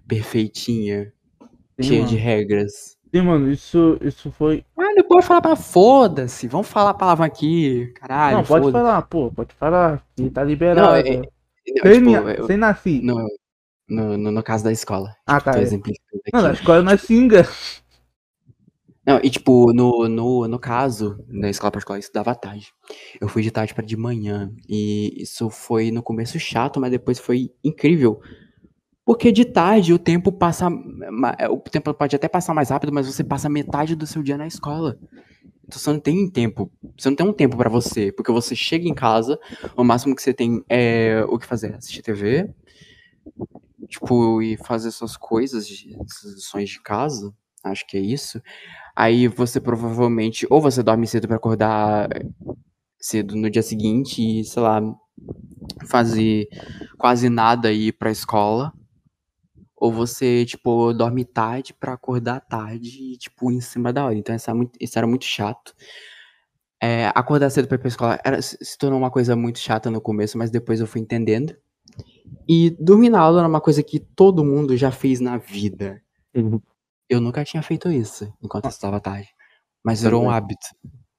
perfeitinha, Sim, cheia de mano. regras. Sim, mano, isso, isso foi. Ah, depois falar pra foda-se, vamos falar a palavra aqui, caralho, não, pode falar, pô, pode falar. Tá Não, liberado. é, Não, sem, tipo, eu- sem no, no, no, no caso da escola. Ah, Tipo, tá. exemplificando Não, na escola não é singa. Não, e tipo, no, no, no caso, na escola particular, eu estudava à tarde. Eu fui de tarde pra de manhã. E isso foi no começo chato, mas depois foi incrível. Porque de tarde o tempo passa. é, O tempo pode até passar mais rápido, mas você passa metade do seu dia na escola. Então você não tem tempo. Você não tem um tempo pra você. Porque você chega em casa, o máximo que você tem é o que fazer? Assistir TV. E fazer suas coisas, suas lições de casa. Acho que é isso. Aí você provavelmente. Ou você dorme cedo pra acordar cedo no dia seguinte e, sei lá, fazer quase nada e ir pra escola. Ou você, tipo, dorme tarde pra acordar tarde e, tipo, em cima da hora. Então isso, é muito, isso era muito chato. É, acordar cedo pra ir pra escola era, se tornou uma coisa muito chata no começo, mas depois eu fui entendendo. E dormir na aula era uma coisa que todo mundo já fez na vida. Uhum. Eu nunca tinha feito isso enquanto eu estudava tarde. Mas virou um hábito.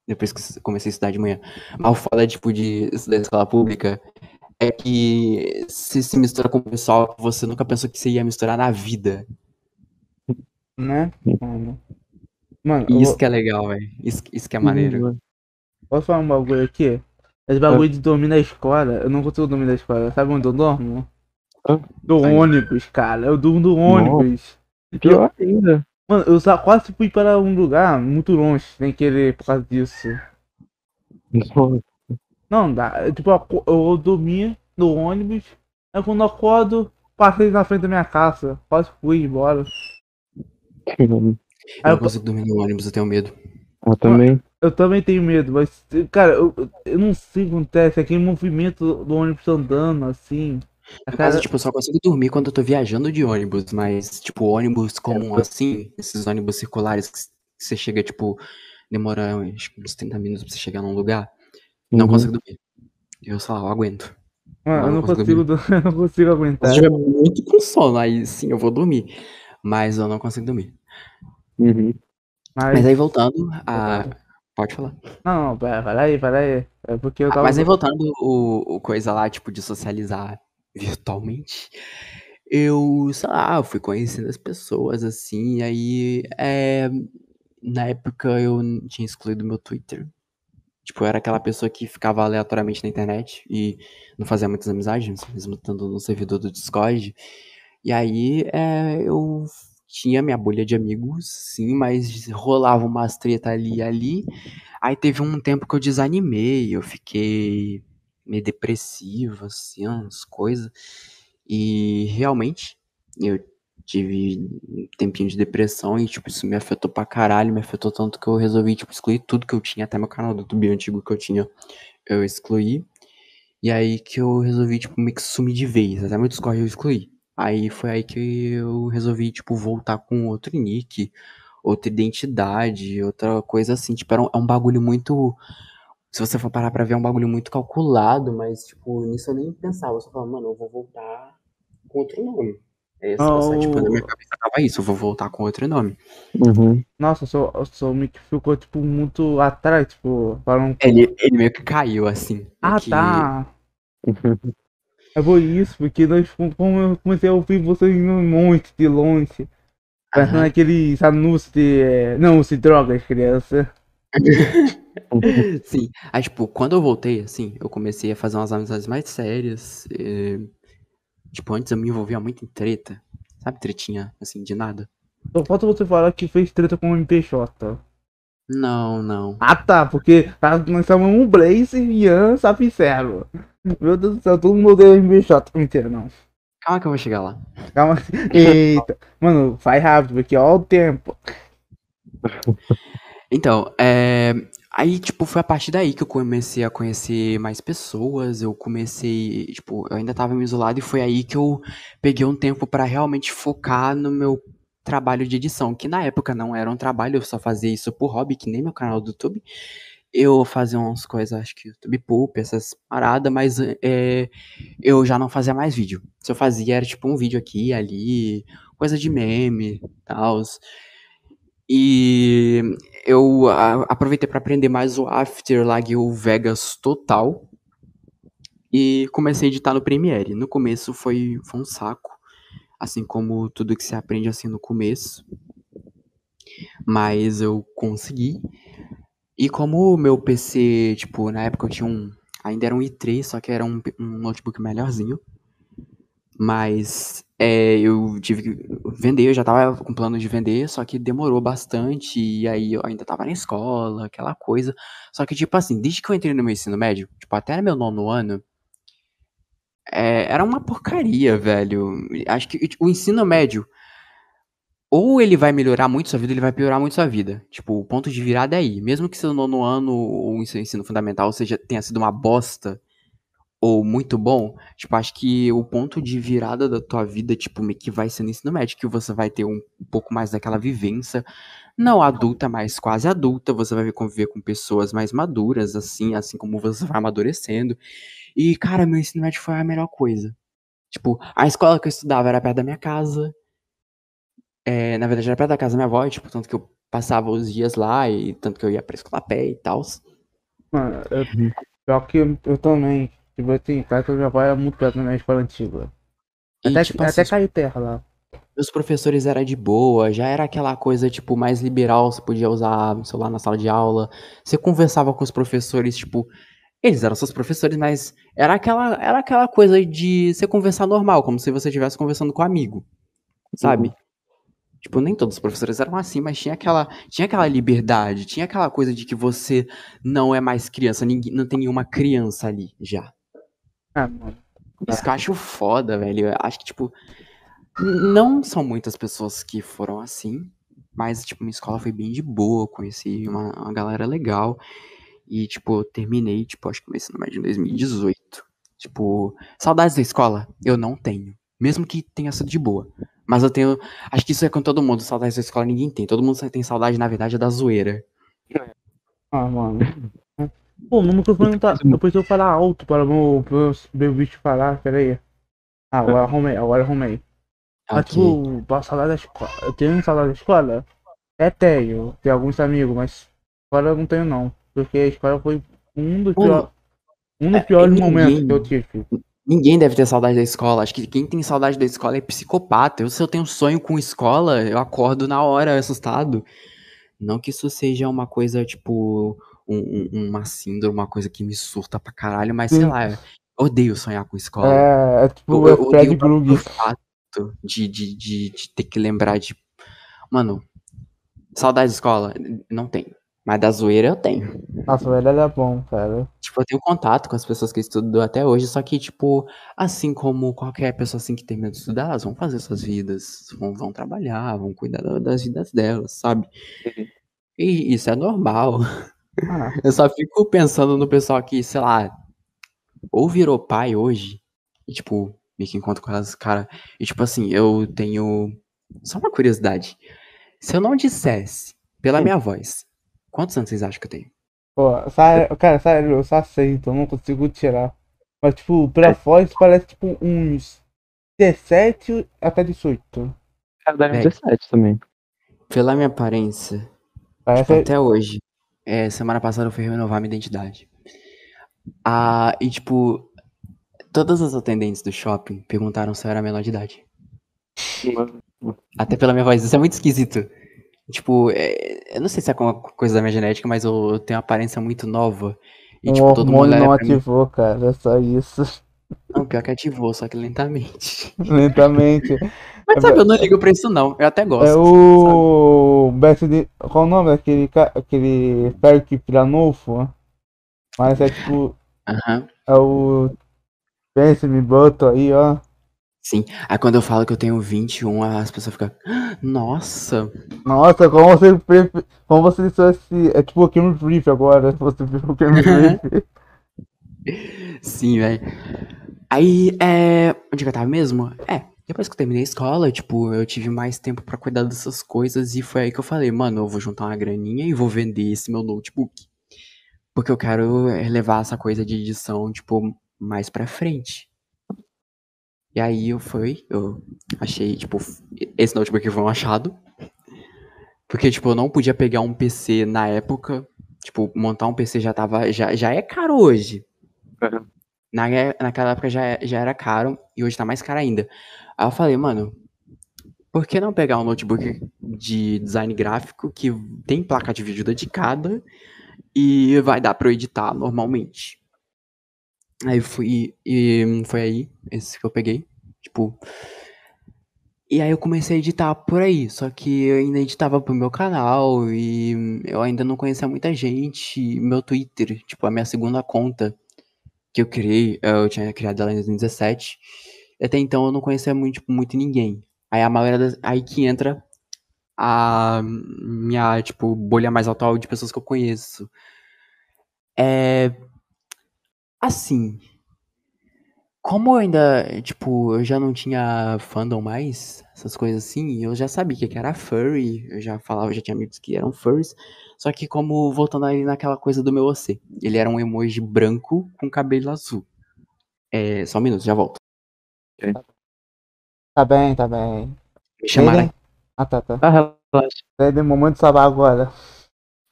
Depois que comecei a estudar de manhã. Mas o foda, tipo, de estudar em escola pública é que você se mistura com o pessoal que você nunca pensou que você ia misturar na vida. Né? Mano, Mano, E isso vou- que é legal, velho. Isso, isso que é maneiro. posso falar um bagulho aqui? Esse bagulho de dormir na escola, eu não consigo dormir na escola. Sabe onde eu dormo? Ah. Do Aí. ônibus, cara. Eu durmo do ônibus. Pior ainda. Mano, eu só quase fui para um lugar muito longe, sem querer, por causa disso. Nossa. Não, dá. Eu, Tipo, eu eu dormia no ônibus, aí quando eu acordo, passei na frente da minha casa. Quase fui embora. Aí Eu não eu, consigo dormir no ônibus, eu tenho medo. Eu também. Eu também tenho medo, mas, cara, eu, eu não sei o que acontece. Aquele movimento do ônibus andando, assim. No cara, caso, tipo, eu só consigo dormir quando eu tô viajando de ônibus, mas, tipo, ônibus comum assim, esses ônibus circulares que você chega, tipo, demora acho uns 30 minutos pra você chegar num lugar, não Uhum. consigo dormir. Eu, sei lá, eu aguento. mano, eu eu não não consigo consigo, eu não consigo Se aguentar. eu estiver muito com sono, aí sim eu vou dormir. Mas eu não consigo dormir. Uhum. Mas Mas, aí voltando a. Pode falar. não, pera, pera aí, pera aí. É porque eu Ah, tava. Mas aí voltando o, o coisa lá, tipo, de socializar virtualmente, eu, sei lá, eu fui conhecendo as pessoas, assim, e aí, é, na época eu tinha excluído meu Twitter. Tipo, eu era aquela pessoa que ficava aleatoriamente na internet e não fazia muitas amizades, mesmo estando no servidor do Discord. E aí é, eu tinha minha bolha de amigos, sim, mas rolava umas treta ali e ali. Aí teve um tempo que eu desanimei, eu fiquei meio depressivo, assim, umas coisas. E realmente, eu tive um tempinho de depressão e, tipo, isso me afetou pra caralho, me afetou tanto que eu resolvi, tipo, excluir tudo que eu tinha, até meu canal do YouTube antigo que eu tinha, eu excluí. E aí que eu resolvi, tipo, meio que sumir de vez, até meu Discord eu excluí. Aí foi aí que eu resolvi, tipo, voltar com outro nick, outra identidade, outra coisa assim, tipo, era um, é um bagulho muito... Se você for parar pra ver, é um bagulho muito calculado, mas, tipo, nisso eu nem pensava, eu só falava, mano, eu vou voltar com outro nome. É essa, essa, tipo, na minha Oh. cabeça tava isso, eu vou voltar com outro nome. Uhum. Nossa, o seu, o seu mic ficou, tipo, muito atrás, tipo, falando. Ele, ele meio que caiu, assim. Ah, que... tá. É por isso, porque nós, como eu comecei a ouvir vocês indo muito de longe. Parecendo Aham. aqueles anúncios de. é, Não, se drogas, criança. Sim. Aí, tipo, quando eu voltei, assim, eu comecei a fazer umas amizades mais sérias. eh, Tipo, antes eu me envolvia muito em treta. Sabe, tretinha, assim, de nada? Só falta você falar que fez treta com o MPJ. Não, não. Ah tá, porque tá, nós chamamos um Blaze, Ian, Sapicero. Meu Deus do céu, todo mundo odeia o MPJ. Mentira, não. Calma que eu vou chegar lá. Calma. Eita. Mano, faz rápido, porque ó o tempo. Então, é... aí, tipo, foi a partir daí que eu comecei a conhecer mais pessoas. Eu comecei, tipo, eu ainda tava me isolado e foi aí que eu peguei um tempo pra realmente focar no meu trabalho de edição, que na época não era um trabalho, eu só fazia isso por hobby, que nem meu canal do YouTube. Eu fazia umas coisas, acho que YouTube Poop, essas paradas, mas é, eu já não fazia mais vídeo. Se eu fazia era tipo um vídeo aqui ali, coisa de meme tal. E eu a- aproveitei para aprender mais o After, larguei o Vegas total e comecei a editar no Premiere. No começo foi, foi um saco, assim como tudo que se aprende assim no começo, mas eu consegui. E como o meu PC, tipo, na época eu tinha um, ainda era um i3, só que era um, um notebook melhorzinho. Mas é, eu tive que vender, eu já tava com plano de vender, só que demorou bastante, e aí eu ainda tava na escola, aquela coisa. Só que, tipo assim, desde que eu entrei no meu ensino médio, tipo, até meu nono ano, é, era uma porcaria, velho. Acho que o ensino médio, ou ele vai melhorar muito sua vida, ele vai piorar muito sua vida. Tipo, o ponto de virada é aí. Mesmo que seu nono ano ou o seu ensino fundamental seja, tenha sido uma bosta, ou muito bom, tipo, acho que o ponto de virada da tua vida, tipo, meio que vai ser no ensino médio, que você vai ter um pouco mais daquela vivência, não adulta, mas quase adulta, você vai conviver com pessoas mais maduras, assim, assim como você vai amadurecendo. E, cara, meu ensino médio foi a melhor coisa. Tipo, a escola que eu estudava era perto da minha casa, é, na verdade era perto da casa da minha avó, e, tipo, tanto que eu passava os dias lá, e tanto que eu ia pra escola a pé e tal. Mano, eu, pior que eu, eu também. Tipo assim, perto da minha avó era muito perto da minha escola antiga. E, Até, tipo, até assim, caiu terra lá. Os professores era de boa, já era aquela coisa, tipo, mais liberal, você podia usar o celular na sala de aula. Você conversava com os professores, tipo, eles eram seus professores, mas era aquela, era aquela coisa de você conversar normal, como se você estivesse conversando com um amigo, sabe? Tipo, nem todos os professores eram assim, mas tinha aquela, tinha aquela liberdade, tinha aquela coisa de que você não é mais criança, ninguém, não tem nenhuma criança ali já. Ah, mano. Isso que eu acho foda, velho. Eu acho que, tipo, não são muitas pessoas que foram assim, mas, tipo, minha escola foi bem de boa, conheci uma, uma galera legal. E, tipo, eu terminei, tipo, acho que meu ensino médio em 2018. Tipo, saudades da escola? Eu não tenho. Mesmo que tenha sido de boa. Mas eu tenho. Acho que isso é com todo mundo. Saudades da escola ninguém tem. Todo mundo tem saudade, na verdade, é da zoeira. Ah, mano. Pô, meu microfone tá. Eu preciso falar alto para o meu, meu, meu bicho falar, pera aí. Ah, agora arrumei, agora arrumei. Mas, Ok. tipo, pra saudade da escola. Eu tenho saudade da escola? É, tenho. Tenho alguns amigos, mas agora eu não tenho não. Porque a escola foi um dos. Um dos é, piores ninguém- momentos que eu tive. Ninguém deve ter saudade da escola. Acho que quem tem saudade da escola é psicopata. Eu, se eu tenho sonho com escola, eu acordo na hora assustado. Não que isso seja uma coisa, tipo, um- um- uma síndrome, uma coisa que me surta pra caralho, mas sei lá, eu odeio sonhar com escola. É, é tipo Eu, é eu Fred odeio o fato de, de, de, de ter que lembrar de. Mano, saudade de escola? Não tenho. Mas da zoeira eu tenho. Nossa, velho, era bom, cara. Tipo, eu tenho contato com as pessoas que estudam até hoje, só que, tipo, assim como qualquer pessoa assim que termina de estudar, elas vão fazer suas vidas, vão, vão trabalhar, vão cuidar da- das vidas delas, sabe? E isso é normal. Ah, Eu só fico pensando no pessoal que, sei lá, ou virou pai hoje, e tipo, meio que encontro com elas, cara, e tipo assim, eu tenho só uma curiosidade. Se eu não dissesse pela minha voz, quantos anos vocês acham que eu tenho? pô, sério, cara, sério, eu só aceito, eu não consigo tirar. Mas, tipo, pela voz parece, tipo, uns 17 até 18. Cara, dá Véi. 17 também. Pela minha aparência, tipo, Parece. até hoje, é, semana passada eu fui renovar minha identidade. Ah, e tipo, todas as atendentes do shopping perguntaram se eu era menor de idade. Até pela minha voz, isso é muito esquisito. Tipo, é, eu não sei se é alguma coisa da minha genética, mas eu, eu tenho uma aparência muito nova. E, O tipo, todo mundo não pra mim. ativou, cara, é só isso. Não, pior que ativou, só que lentamente. Lentamente. Mas sabe, eu não ligo pra isso, não. Eu até gosto. É o. BSD. Qual o nome daquele. ca- Aquele Perk Piranolfo? Mas é tipo. Aham. É o. Pense, me boto aí, ó. Sim. Aí quando eu falo que eu tenho 21, as pessoas ficam. "Ah, Nossa! Nossa, como você. prefe- Como você disse É tipo o Cambridge Brief agora. Você viu o Cambridge Brief. Sim, velho. Aí, é. Onde que eu tava mesmo? É, depois que eu terminei a escola, tipo, eu tive mais tempo pra cuidar dessas coisas e foi aí que eu falei, mano, eu vou juntar uma graninha e vou vender esse meu notebook. Porque eu quero levar essa coisa de edição, tipo, mais pra frente. E aí eu fui, eu achei, tipo, esse notebook foi um achado. Porque, tipo, eu não podia pegar um PC na época. Tipo, montar um PC já tava. Já, já é caro hoje. Uhum. Na, naquela época já, já era caro e hoje tá mais caro ainda. Aí eu falei, mano, por que não pegar um notebook de design gráfico que tem placa de vídeo dedicada e vai dar pra eu editar normalmente? Aí fui e foi aí, esse que eu peguei, tipo. E aí eu comecei a editar por aí, só que eu ainda editava pro meu canal e eu ainda não conhecia muita gente. Meu Twitter, tipo, a minha segunda conta que eu criei, eu tinha criado ela em 2017. E até então eu não conhecia muito, tipo, muito ninguém. Aí a maioria das, aí que entra a minha, tipo, bolha mais atual de pessoas que eu conheço. É assim, como eu ainda, tipo, eu já não tinha fandom mais, essas coisas assim, eu já sabia que era furry, eu já falava, já tinha amigos que eram furries, só que como, voltando ali naquela coisa do meu OC, ele era um emoji branco com cabelo azul. É, só um minuto, já volto. Tá bem, tá bem. Me chamaram. Ah, tá, tá. Ah, relaxa. De momento sabá agora.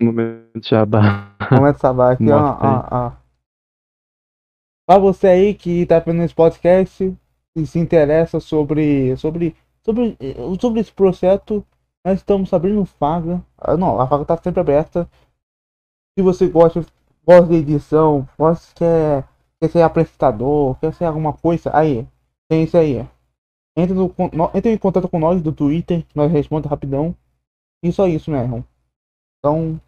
Momento de jabá. Momento sabá aqui, ó, ó, ó. Pra você aí que tá vendo esse podcast e se interessa sobre, sobre, sobre, sobre esse projeto, nós estamos abrindo vaga. Ah, Não, a vaga tá sempre aberta. Se você gosta, gosta de edição, gosta, quer, quer ser apresentador, quer ser alguma coisa, aí, tem isso aí. Entre, no, entre em contato com nós do Twitter, nós respondemos rapidão. E só isso mesmo. Então,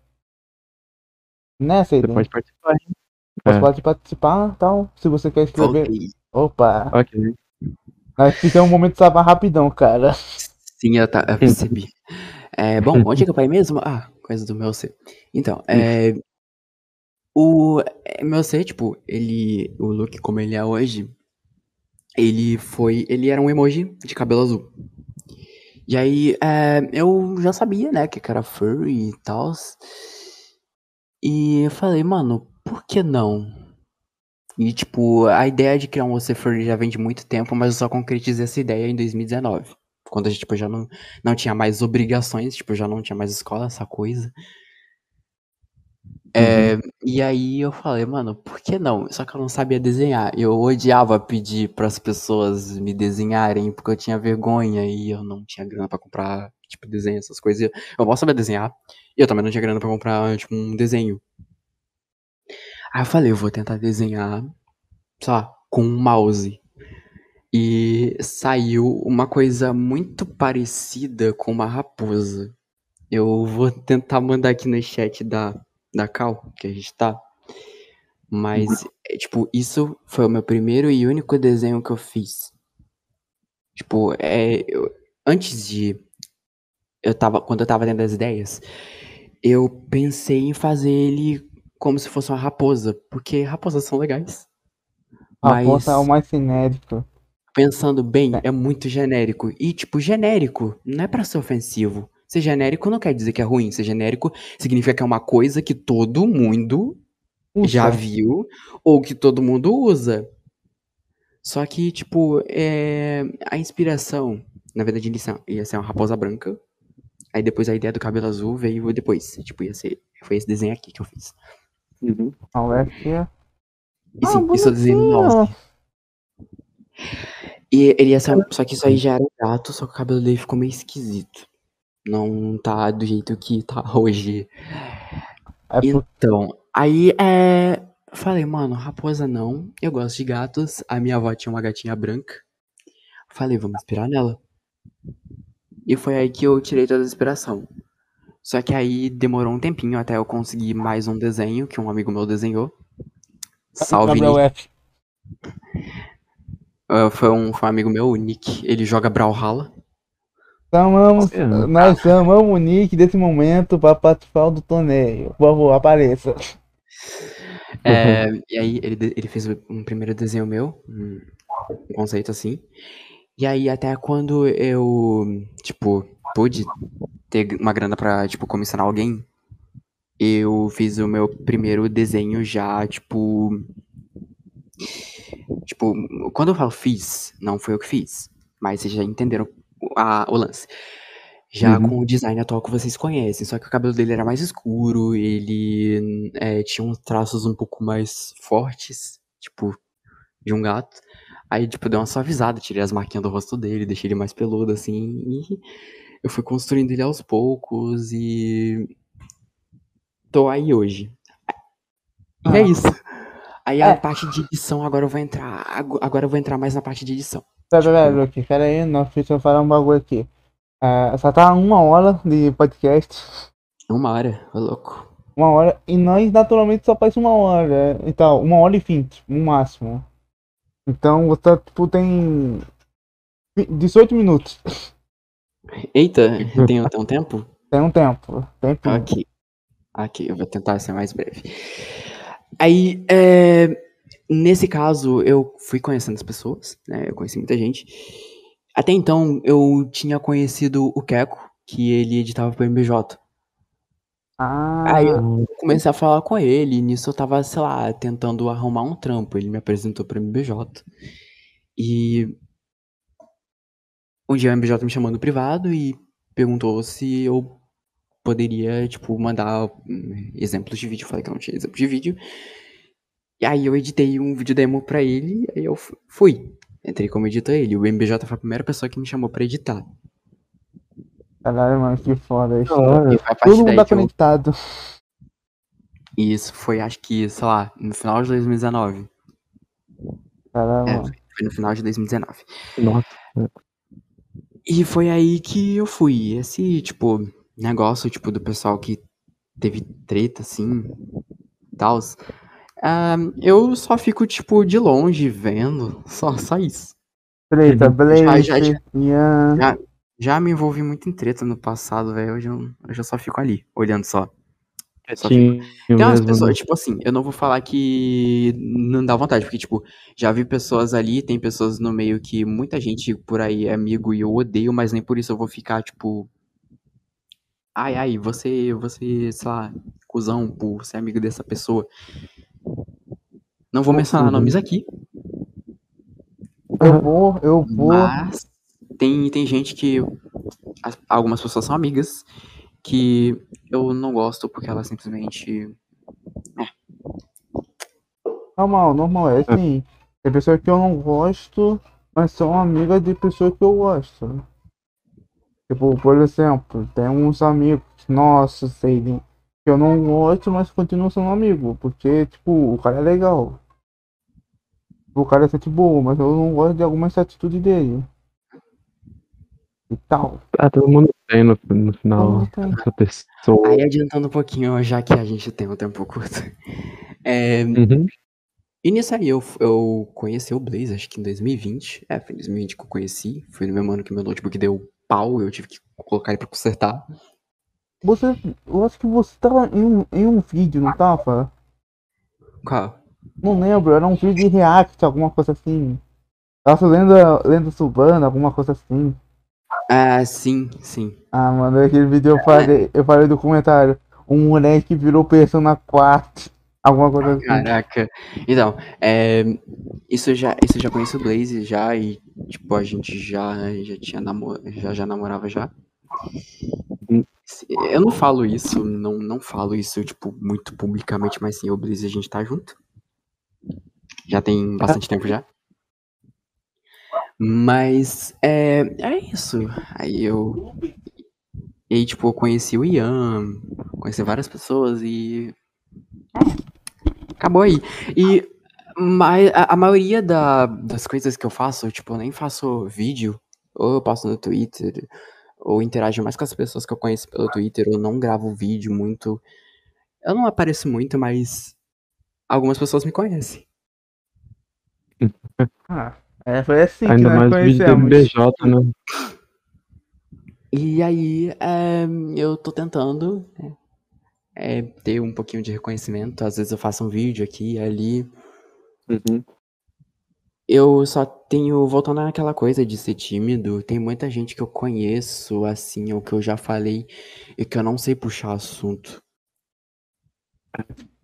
nessa aí, Você pode participar. hein? Você É. pode participar tal. Se você quer escrever. Voltei. Opa! Ok. Nós fizemos um momento de sabar rapidão, cara. Sim, eu, tá, eu percebi. É, bom, onde é que eu parei mesmo? Ah, coisa do meu C. Então, é, o é, meu C, tipo, ele, o look como ele é hoje, ele foi, ele era um emoji de cabelo azul. E aí, é, eu já sabia, né, que era furry e tal. E eu falei, mano, por que não? E, tipo, a ideia de criar um OC furry já vem de muito tempo, mas eu só concretizei essa ideia em 2019. Quando a gente, tipo, já não, não tinha mais obrigações, tipo, já não tinha mais escola, essa coisa. É, e aí eu falei, mano, por que não? Só que eu não sabia desenhar. Eu odiava pedir para as pessoas me desenharem, porque eu tinha vergonha e eu não tinha grana pra comprar, tipo, desenho, essas coisas. Eu mal sabia desenhar, e eu também não tinha grana pra comprar, tipo, um desenho. Aí eu falei, eu vou tentar desenhar, sei lá, com um mouse. E saiu uma coisa muito parecida com uma raposa. Eu vou tentar mandar aqui no chat da, da Cal, que a gente tá. Mas, é, tipo, isso foi o meu primeiro e único desenho que eu fiz. Tipo, é. eu- antes de. Eu tava. Quando eu tava dentro das ideias, eu pensei em fazer ele como se fosse uma raposa. Porque raposas são legais. A Mas- porta é o mais cinético. Pensando bem, é muito genérico. E, tipo, genérico não é pra ser ofensivo. Ser genérico não quer dizer que é ruim. Ser genérico significa que é uma coisa que todo mundo já Usa. viu ou que todo mundo usa. Só que, tipo, é... a inspiração, na verdade, ia ser uma raposa branca. Aí depois a ideia do cabelo azul veio depois. Tipo, ia ser. Foi esse desenho aqui que eu fiz. Uhum. A UF é. E sim, Ah, isso eu desenhei no bonitinho. mouse. E ele ia ser. Só que isso aí já era um gato, só que o cabelo dele ficou meio esquisito. Não tá do jeito que tá hoje. É por... Então, aí é. Falei, mano, raposa não. Eu gosto de gatos. A minha avó tinha uma gatinha branca. Falei, vamos inspirar nela. E foi aí que eu tirei toda a inspiração. Só que aí demorou um tempinho até eu conseguir mais um desenho que um amigo meu desenhou. Salve, Gabriel Nick. F. Uh, foi, um, foi um amigo meu, o Nick. Ele joga Brawlhalla. Chamamos, É. nós chamamos o Nick desse momento para participar do torneio. Por favor, apareça. É, e aí ele, ele fez um primeiro desenho meu, um conceito assim. E aí até quando eu, tipo, pude ter uma grana pra, tipo, comissionar alguém, eu fiz o meu primeiro desenho já, tipo... Tipo, quando eu falo fiz, não foi eu que fiz, mas vocês já entenderam o- a- o lance. Já Uhum. com o design atual que vocês conhecem, só que o cabelo dele era mais escuro, ele é, tinha uns traços um pouco mais fortes, tipo, de um gato. Aí, tipo, deu uma suavizada, tirei as marquinhas do rosto dele, deixei ele mais peludo, assim, e eu fui construindo ele aos poucos e. tô aí hoje. E é Ah. isso. Aí a É. parte de edição, agora eu vou entrar. ago- Agora eu vou entrar mais na parte de edição. Pera, pera, Luke, pera aí, nós precisamos falar um bagulho aqui. É, só tá uma hora de podcast. Uma hora, ô louco. Uma hora. E nós naturalmente só faz uma hora. Então, uma hora e vinte, no máximo. Então você tipo tem. 18 minutos. Eita, tem, tem um tempo? Tem um tempo. Tempo. Ok. Ok, eu vou tentar ser mais breve. Aí, é, nesse caso, eu fui conhecendo as pessoas, né? Eu conheci muita gente. Até então, eu tinha conhecido o Keco, que ele editava pro MBJ. Ah, Aí eu comecei a falar com ele, e nisso eu tava, sei lá, tentando arrumar um trampo. Ele me apresentou pro MBJ. E um dia o MBJ me chamou no privado e perguntou se eu poderia, tipo, mandar hum, exemplos de vídeo. Eu falei que eu não tinha exemplo de vídeo. E aí eu editei um vídeo demo pra ele, aí eu fu- fui. Entrei como editor ele. O MBJ foi a primeira pessoa que me chamou pra editar. caralho, mano, que foda isso. Ah, E foi a partir Todo mundo tá eu conectado. E isso foi, acho que, sei lá, no final de 2019. Caralho, É, mano. foi no final de 2019. nossa. E foi aí que eu fui. Esse, tipo, negócio, tipo, do pessoal que teve treta, assim, tal. eu só fico, tipo, de longe vendo. Só, só isso. Treta. Blaze, Já- já-. Já, já me envolvi muito em treta no passado, velho. Hoje eu, hoje eu só fico ali, olhando só. Quietinho Tem umas mesmo, pessoas, né? tipo assim, eu não vou falar que não dá vontade, porque, tipo, já vi pessoas ali, tem pessoas no meio que muita gente por aí é amigo e eu odeio, mas nem por isso eu vou ficar, tipo. Ai, ai, você, você, sei lá, cuzão por ser amigo dessa pessoa. Não vou mencionar Uhum. nomes aqui, Eu vou, eu vou. mas tem, tem gente que. as- algumas pessoas são amigas que eu não gosto porque elas simplesmente. Normal, normal, é assim. Tem pessoas que eu não gosto, mas são amigas de pessoas que eu gosto. Tipo, por exemplo, tem uns amigos nossos, sei, que que eu não gosto, mas continuo sendo amigo. Porque, tipo, o cara é legal. O cara é gente boa, mas eu não gosto de algumas atitudes dele. E tal. Ah, todo mundo tem no, no final Então, essa pessoa. Aí adiantando um pouquinho, já que a gente tem um tempo curto. É, Uhum. e nisso aí eu, eu conheci o Blaze, acho que em 2020. É, foi em 2020 que eu conheci. Foi no mesmo ano que meu notebook deu pau, eu tive que colocar ele pra consertar. Você, eu acho que você tava em um, em um vídeo, não tava? Qual? Não lembro, era um vídeo de react, alguma coisa assim. Nossa, lenda, lenda Subana, alguma coisa assim. Ah, sim, sim. Ah, mano, aquele vídeo eu falei, eu falei do comentário. Um moleque virou Persona 4. Alguma coisa assim. Caraca. Então, é, isso já, isso eu já conheço o Blaze já e tipo a gente já já tinha namo, já já namorava já. Eu não falo isso, não não falo isso tipo muito publicamente, mas sim, o Blaze a gente tá junto. Já tem bastante tempo já. Mas é, é isso. Aí eu e aí, tipo, eu conheci o Ian, conheci várias pessoas e Acabou aí. E mas a, a maioria da- das coisas que eu faço, tipo, eu nem faço vídeo, ou eu posto no Twitter, ou interajo mais com as pessoas que eu conheço pelo Twitter, ou não gravo vídeo muito. Eu não apareço muito, mas algumas pessoas me conhecem. Ah, é, foi assim que Ainda nós mais vídeo do conhecemos. BJ, né? E aí, é, eu tô tentando né, é, ter um pouquinho de reconhecimento. Às vezes eu faço um vídeo aqui e ali. Uhum. Eu só tenho, voltando naquela coisa de ser tímido, tem muita gente que eu conheço, assim, ou que eu já falei, e que eu não sei puxar assunto.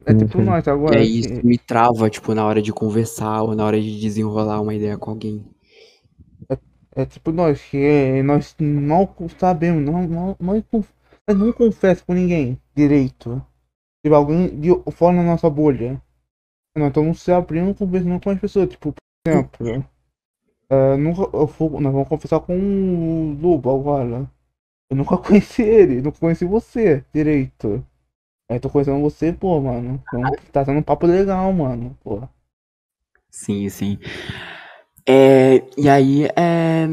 É tipo Uhum. nós E agora. aí que- isso me trava, tipo, na hora de conversar ou na hora de desenrolar uma ideia com alguém. É tipo nós, que nós mal sabemos, não, não, não, conf- nós não confessa com ninguém direito. Tipo, alguém de fora da nossa bolha. Nós estamos se abrindo conversando com as pessoas, tipo, por exemplo. eh, nunca, eu vou, nós vamos confessar com o Lobo agora. Eu nunca conheci ele, nunca conheci você direito. Aí tô conhecendo você, pô, mano. Então, tá sendo um papo legal, mano, pô. Sim, sim. É, e aí, é,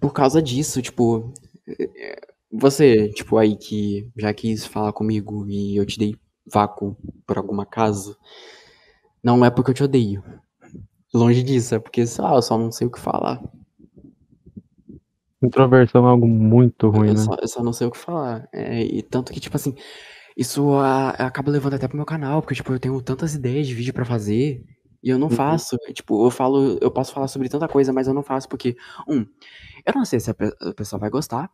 por causa disso, tipo, você, tipo, aí que já quis falar comigo e eu te dei vácuo por algum acaso, não é porque eu te odeio. Longe disso, é porque, sei lá, eu só não sei o que falar. Introversão é algo muito ruim, Eu né? só, eu só não sei o que falar. É, e tanto que, tipo assim, isso a- acaba levando até pro meu canal, porque, tipo, eu tenho tantas ideias de vídeo pra fazer e eu não Uhum. faço. Tipo, eu falo, eu posso falar sobre tanta coisa, mas eu não faço porque, um, eu não sei se a, pe- a pessoa vai gostar.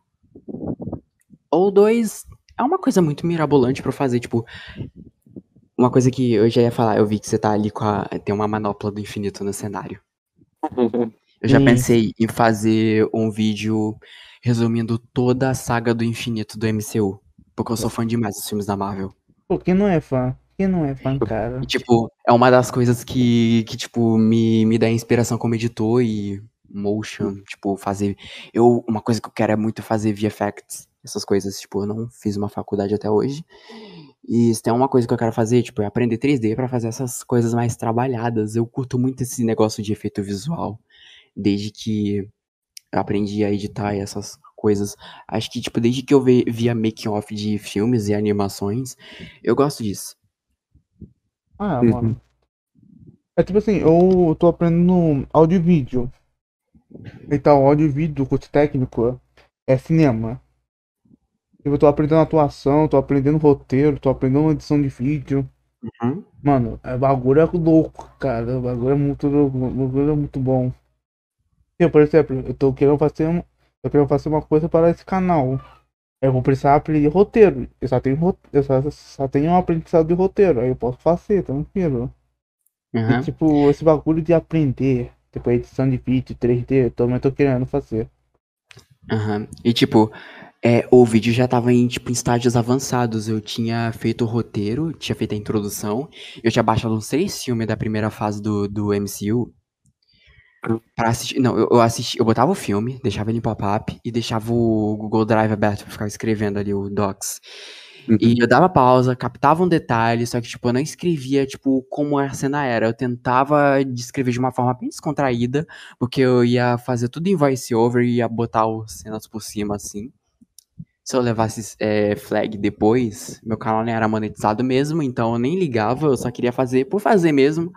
Ou dois, é uma coisa muito mirabolante pra eu fazer, tipo. Uma coisa que eu já ia falar, eu vi que você tá ali com a. Tem uma manopla do infinito no cenário. Eu já Sim. pensei em fazer um vídeo resumindo toda a saga do infinito do MCU. Porque eu sou fã demais dos filmes da Marvel. Pô, quem não é fã? Quem não é fã, cara? E, tipo, é uma das coisas que, que tipo, me, me dá inspiração como editor e motion, tipo, fazer... Eu, uma coisa que eu quero é muito fazer VFX, essas coisas, tipo, eu não fiz uma faculdade até hoje. E se tem uma coisa que eu quero fazer, tipo, é aprender 3D pra fazer essas coisas mais trabalhadas. Eu curto muito esse negócio de efeito visual, desde que eu aprendi a editar e essas coisas. Acho que, tipo, desde que eu ve- via making off de filmes e animações, eu gosto disso. Ah, Uhum. mano. É tipo assim, eu tô aprendendo áudio e vídeo. Então, áudio e vídeo, o curso técnico é cinema. Eu tô aprendendo atuação, tô aprendendo roteiro, tô aprendendo edição de vídeo. Uhum. Mano, é bagulho é louco, cara. O bagulho é muito louco, o bagulho é muito bom. Eu, por exemplo, eu tô querendo fazer um, eu quero fazer uma coisa para esse canal. Eu vou precisar aprender roteiro. Eu só tenho, eu só, só tenho um aprendizado de roteiro. Aí eu posso fazer, tranquilo. E, Uhum. tipo, esse bagulho de aprender, tipo, edição de vídeo, 3D, eu também tô querendo fazer. Aham. E tipo, é, o vídeo já tava em, tipo, em estágios avançados. Eu tinha feito o roteiro, tinha feito a introdução. Eu tinha baixado uns três filmes da primeira fase do, do MCU. Pra assistir. Não, eu, eu assisti. Eu botava o filme, deixava ele em pop-up e deixava o Google Drive aberto pra ficar escrevendo ali o Docs. E eu dava pausa, captava um detalhe, só que, tipo, eu não escrevia, tipo, como a cena era. Eu tentava descrever de uma forma bem descontraída, porque eu ia fazer tudo em voice-over e ia botar os cenas por cima, assim. Se eu levasse é, flag depois, meu canal nem era monetizado mesmo, então eu nem ligava, eu só queria fazer por fazer mesmo,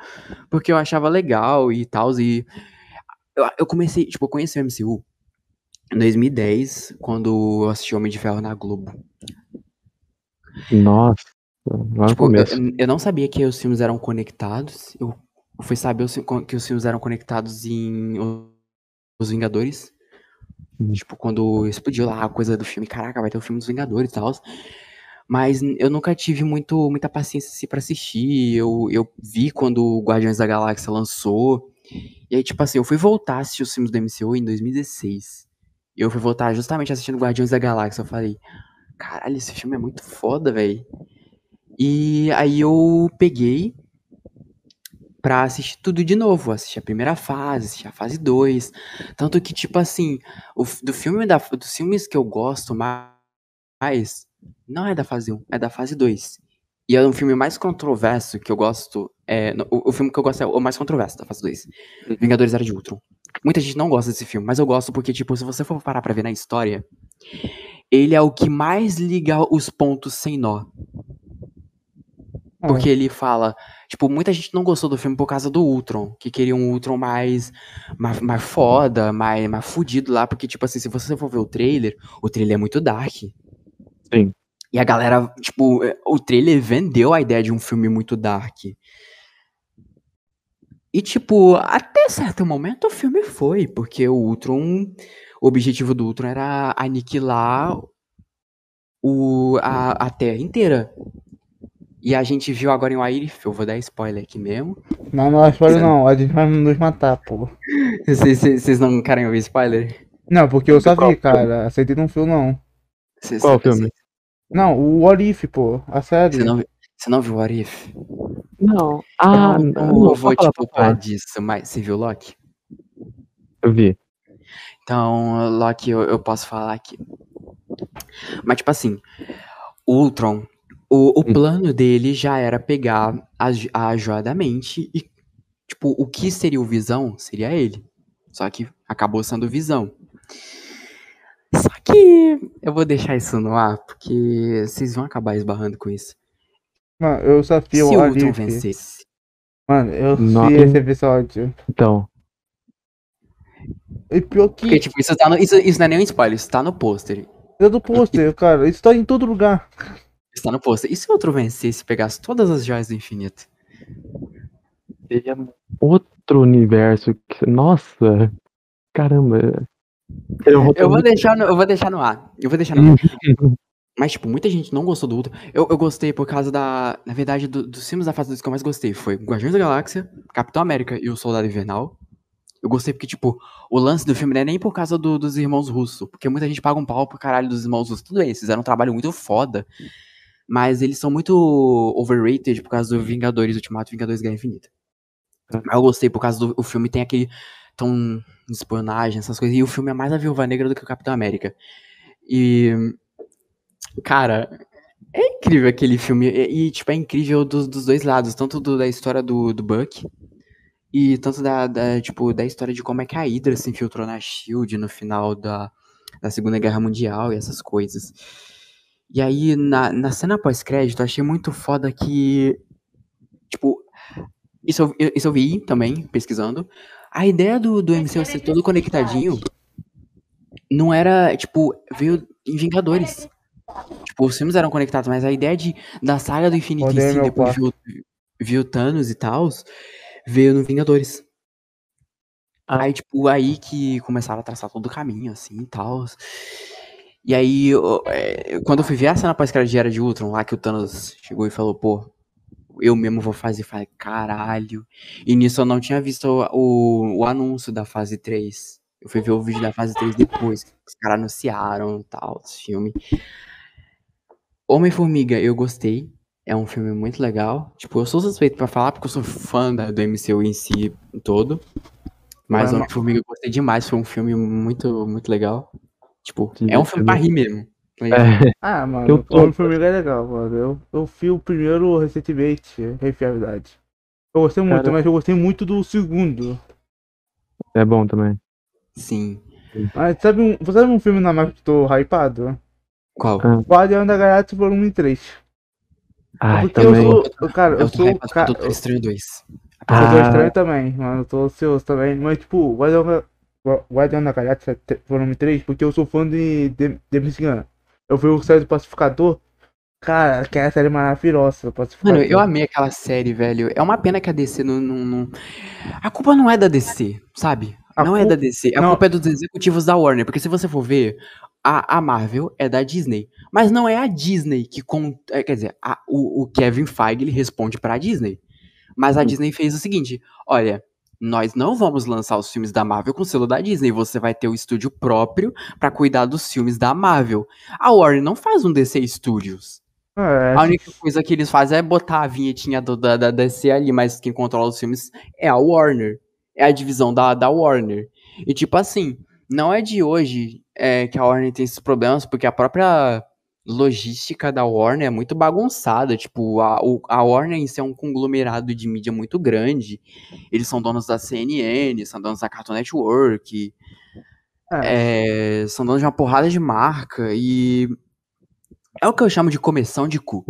porque eu achava legal e tal, e... Eu, eu comecei, tipo, eu conheci o MCU em 2010, quando eu assisti Homem de Ferro na Globo. Nossa, lá no Tipo, eu, começo. eu não sabia que os filmes eram conectados. Eu fui saber que os filmes eram conectados em Os Vingadores. Hum. Tipo, quando explodiu lá a coisa do filme, caraca, vai ter o filme dos Vingadores e tal. Mas eu nunca tive muito, muita paciência assim, pra assistir. Eu, eu vi quando o Guardiões da Galáxia lançou. E aí, tipo assim, eu fui voltar a assistir os filmes do MCU em 2016. E eu fui voltar justamente assistindo Guardiões da Galáxia. Eu falei, caralho, esse filme é muito foda, velho. E aí eu peguei pra assistir tudo de novo. Assisti a primeira fase, assisti a fase 2. Tanto que, tipo assim, o, do filme da, dos filmes que eu gosto mais, não é da fase 1, é da fase 2. E é um filme mais controverso que eu gosto. É, o, o filme que eu gosto é o mais controverso da fase 2. Vingadores Era de Ultron. Muita gente não gosta desse filme, mas eu gosto porque, tipo, se você for parar pra ver na história, ele é o que mais liga os pontos sem nó. Porque ele fala, tipo, muita gente não gostou do filme por causa do Ultron, que queria um Ultron mais, mais, mais foda, mais, mais fudido lá, porque, tipo assim, se você for ver o trailer, o trailer é muito dark. Sim. E a galera, tipo, é, o trailer vendeu a ideia de um filme muito dark. E, tipo, até certo momento o filme foi, porque o Ultron, o objetivo do Ultron era aniquilar o, a, a Terra inteira. E a gente viu agora em Wairif, eu vou dar spoiler aqui mesmo. Não, não, spoiler não. A gente vai nos matar, pô. Vocês- não querem ouvir spoiler? Não, porque eu só vi, cara. Aceitei num filme, não. Vocês- Qual filme? Não, o What If, pô. A série. Você não, não viu What If? Não. Ah, eu não, não, não, vou te falar, disso, mas você viu Loki? Eu vi. Então, Loki, eu, eu posso falar aqui. Mas, tipo assim, o Ultron, o, o Hum. plano dele já era pegar a, a joia da mente e, tipo, o que seria o Visão seria ele. Só que acabou sendo Visão. Só que eu vou deixar isso no ar, porque vocês vão acabar esbarrando com isso. Mano, eu só vi Se o Ultron vencesse, Mano, eu Não. vi esse episódio. Então, E pior porque, que. tipo, isso, tá no, isso, isso não é nem um spoiler, isso tá no pôster. É do pôster, cara. Isso tá em todo lugar. Isso tá no pôster. E se o outro vencesse e pegasse todas as joias do infinito? seria outro universo. que- Nossa, caramba. Eu vou, Eu vou deixar no, eu vou deixar no ar. Eu vou deixar no ar. Mas, tipo, muita gente não gostou do Ultron. Eu, eu gostei por causa da. Na verdade, do- dos filmes da fase 2 que eu mais gostei foi Guardiões da Galáxia, Capitão América e o Soldado Invernal. Eu gostei porque, tipo, o lance do filme não é nem por causa do- dos irmãos russos. Porque muita gente paga um pau pro caralho dos irmãos russos. Tudo bem, eles fizeram um trabalho muito foda. Mas eles são muito overrated por causa do Vingadores Ultimato Vingadores Guerra Infinita. Mas eu gostei por causa do o filme tem aquele tom de espionagem, essas coisas. E o filme é mais a Viúva Negra do que o Capitão América. E. Cara, é incrível aquele filme. E, e, tipo, é incrível dos, dos dois lados. Tanto do- da história do, do Buck. E tanto da, da, tipo, da história de como é que a Hydra se infiltrou na SHIELD no final da, da Segunda Guerra Mundial e essas coisas. E aí, na, na cena pós-crédito, eu achei muito foda que. Tipo, isso eu, eu- isso eu vi também, pesquisando. A ideia do, do MCU ser todo conectadinho não era, tipo, veio em Vingadores. Tipo, os filmes eram conectados, mas a ideia de, da saga do infinito Odeio em si, meu depois viu, viu Thanos e tal, veio no Vingadores. Ah. Aí, tipo, aí que começaram a traçar todo o caminho, assim, e tal. E aí, eu- é, quando eu fui ver a cena pós-crédito de Era de Ultron, lá que o Thanos chegou e falou, pô, eu mesmo vou fazer, falei, caralho. E nisso eu não tinha visto o, o anúncio da fase 3. Eu fui ver o vídeo da fase 3 depois, que os caras anunciaram e tal, esse filme. Homem-Formiga, eu gostei. É um filme muito legal. Tipo, eu sou suspeito pra falar porque eu sou fã da, do MCU em si todo. Mas Mas- Homem-Formiga eu gostei demais. Foi um filme muito, muito legal. Tipo, é um filme pra rir mesmo. É, Ah, mano, Eu o tô- Homem-Formiga é legal, mano. Eu, eu vi o primeiro recentemente, Refiabilidade. Eu gostei muito, Cara- mas eu gostei muito do segundo. é bom também. Sim. Mas sabe um, você sabe um filme na Marvel que eu tô hypado? Qual? Ah, Guardião da Galáxia Volume 3. Ai, Porque também. eu sou. Cara, eu Eu sou. hypado Cara, Doutor Estranho 2. eu sou Ah. estranho também, mano. Eu tô ansioso também. Mas, tipo, Guardião, Guardião da Galáxia Volume 3, porque eu sou fã de Gunn. Eu vi o série do Pacificador. Cara, que é a série maravilhosa. Pacificador. Mano, eu amei aquela série, velho. É uma pena que a DC não. não, não- A culpa não é da DC, sabe? A não é da DC. A não. culpa é dos executivos da Warner. Porque se você for ver, a, a Marvel é da Disney. Mas não é a Disney que. Con... é, quer dizer, a- o, o Kevin Feige ele responde pra Disney. Mas a Disney fez o seguinte: olha. Nós não vamos lançar os filmes da Marvel com o selo da Disney. Você vai ter o estúdio próprio pra cuidar dos filmes da Marvel. A Warner não faz um DC Studios. É, A única coisa que eles fazem é botar a vinhetinha do- da, da DC ali, mas quem controla os filmes é a Warner. É a divisão da, da Warner. E tipo assim, não é de hoje é, que a Warner tem esses problemas, porque a própria logística da Warner é muito bagunçada. Tipo, a, o- a Warner em si é um conglomerado de mídia muito grande. Eles são donos da CNN, são donos da Cartoon Network, é. é, são donos de uma porrada de marca e é o que eu chamo de comissão de cu.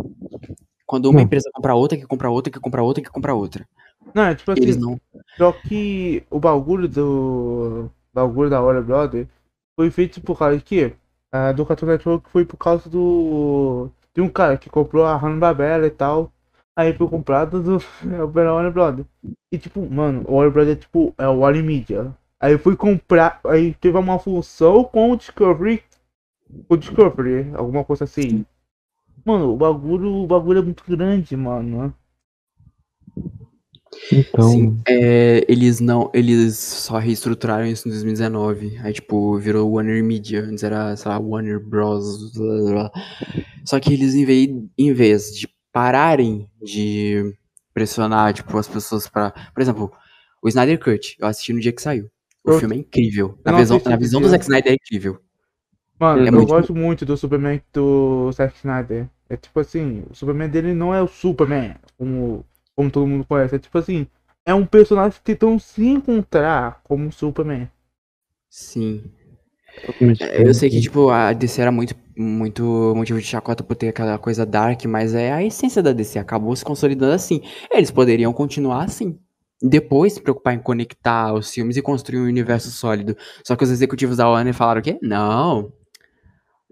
Quando uma Hum. empresa compra outra, que compra outra, que compra outra, que compra outra. Não, é tipo assim. Eles não. Só que o bagulho do. bagulho da Warner Brother foi feito por causa quê? Ah, do Cartoon Network foi por causa do. De um cara que comprou a Hanna-Barbera e tal. Aí foi comprado do pela Warner Brother. E tipo, mano, o Warner Brother é tipo, é o Warner Media. Aí fui comprar. Aí teve uma função com o Discovery. O Discovery, alguma coisa assim. Mano, o bagulho, o bagulho é muito grande, mano. Então, Sim, é, eles não. Eles só reestruturaram isso em 2019. Aí, tipo, virou Warner Media. Antes era, sei lá, Warner Bros. blá, blá. Só que eles, em vez, em vez de pararem de pressionar, tipo, as pessoas pra. Por exemplo, o Snyder Cut, eu assisti no dia que saiu. O Eu- filme é incrível. Na visão, na visão do Zack Snyder é incrível. Mano, É eu muito gosto muito do Superman do Zack Snyder. É tipo assim, o Superman dele não é o Superman, como, como todo mundo conhece. É tipo assim, é um personagem tentando se encontrar como Superman. Sim. É, Eu sei que, tipo, a DC era muito, muito motivo de chacota por ter aquela coisa dark, mas é a essência da DC, acabou se consolidando assim. Eles poderiam continuar assim. Depois se preocupar em conectar os filmes e construir um universo sólido. Só que os executivos da Warner falaram o quê? Não.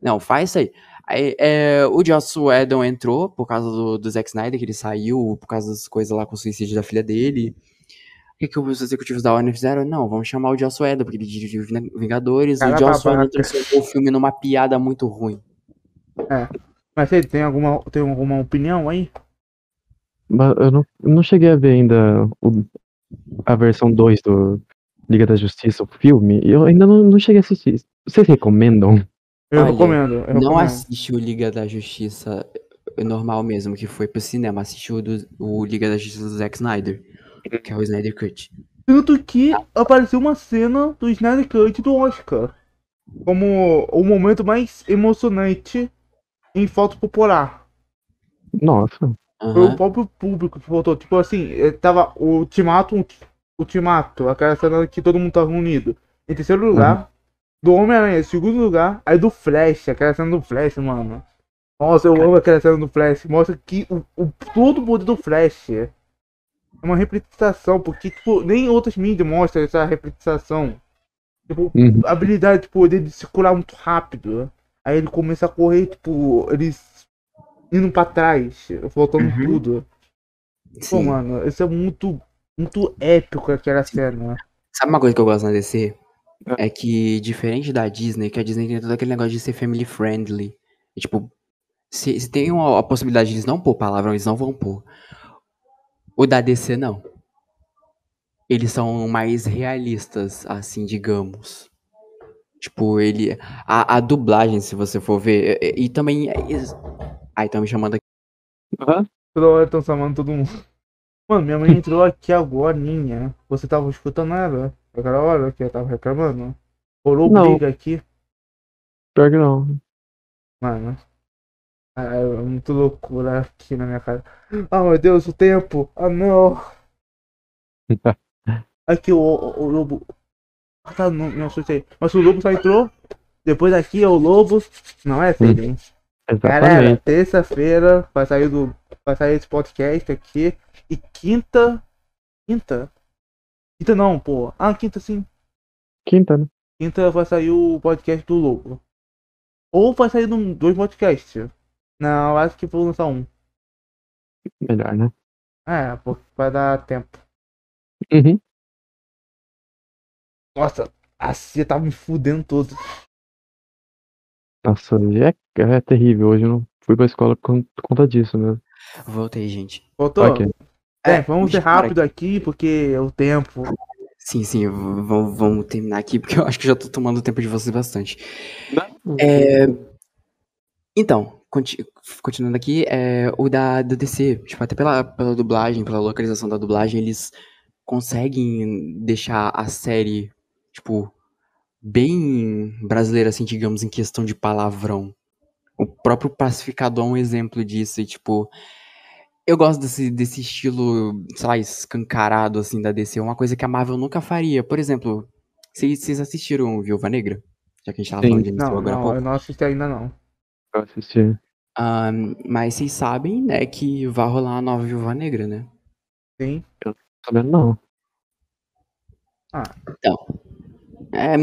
Não, faz isso aí. Aí, é, o Joss Whedon entrou por causa do, do Zack Snyder, que ele saiu, por causa das coisas lá com o suicídio da filha dele. O que, que os executivos da Warner fizeram? Não, vamos chamar o Joss Whedon, porque ele dirigiu Ving- Vingadores. Cara o Joss Whedon transformou o filme numa piada muito ruim. Mas ele tem alguma, tem alguma opinião aí? Mas eu não, eu não cheguei a ver ainda o- a versão 2 do Liga da Justiça, o filme. e Eu ainda não, não cheguei a assistir. Vocês recomendam? Eu Olha, recomendo. Eu Não recomendo. assiste o Liga da Justiça eh, normal mesmo, que foi pro cinema. Assiste o, do, o Liga da Justiça do Zack Snyder, que é o Snyder Cut. Tanto que apareceu uma cena do Snyder Cut do Oscar. Como o momento mais emocionante em foto popular. Nossa. Foi o próprio público que votou. Tipo assim, eh, tava o Ultimato, o Ultimato, aquela cena que todo mundo tava unido. Em terceiro lugar, do Homem-Aranha, em segundo lugar, aí do Flash, aquela cena do Flash, mano. Nossa, eu amo aquela cena do Flash. Mostra que o, o, todo o poder do Flash é uma representação, porque tipo, nem outras mídias mostram essa representação. Tipo, Uhum. a habilidade de poder de se curar muito rápido. Aí ele começa a correr, tipo, eles indo pra trás, voltando Uhum. tudo. Pô, Sim. mano, isso é muito, muito épico aquela cena. Sabe uma coisa que eu gosto na DC? É que, diferente da Disney, que a Disney tem todo aquele negócio de ser family friendly. E, tipo, se, se tem uma, a possibilidade de eles não pôr palavrão, eles não vão pôr. O da DC, não. Eles são mais realistas, assim, digamos. Tipo, ele. A, a dublagem, se você for ver. E, e também. Ai, tá me chamando aqui. Aham. Toda hora estão chamando todo mundo. Mano, minha mãe entrou aqui agora, ninha. Você tava escutando ela? Aquela hora que eu tava reclamando? Rolou Não. briga aqui. Pior que não. Mano. Ah, é muito loucura aqui na minha cara. Ah, meu Deus, o tempo. Ah, não. Aqui o, o, o lobo. Ah, tá, não, não assustei. Mas o lobo só entrou. Depois aqui é o lobo. Não é gente. Galera, terça-feira vai sair do. Vai sair esse podcast aqui. E quinta. Quinta? Quinta não, pô. Ah, quinta sim. Quinta, né? Quinta vai sair o podcast do Lobo. Ou vai sair num- dois podcasts. Não, eu acho que vou lançar um. Melhor, né? É, porque vai dar tempo. Uhum. Nossa, a Cia tá me fudendo todo. Nossa, é, é terrível. Hoje eu não fui pra escola por conta disso mesmo. Voltei, gente. Voltou? Ok. É, vamos ser rápido aqui, porque é o tempo. Sim, sim, vamos, terminar aqui, porque eu acho que já tô tomando o tempo de vocês bastante. É, Então, conti- continuando aqui, é, o da, do DC, tipo, até pela, pela dublagem, pela localização da dublagem, eles conseguem deixar a série, tipo, bem brasileira, assim, digamos, em questão de palavrão. O próprio Pacificador é um exemplo disso, e, tipo, eu gosto desse, desse estilo, sei lá, escancarado, assim, da DC. É uma coisa que a Marvel nunca faria. Por exemplo, vocês vocês assistiram Viúva Negra? Já que a gente tava Sim. falando de MCU Não, agora há não, eu não assisti ainda não. Eu assisti. Ahn, mas vocês sabem, né, que vai rolar uma nova Viúva Negra, né? Sim. Sabendo não. É,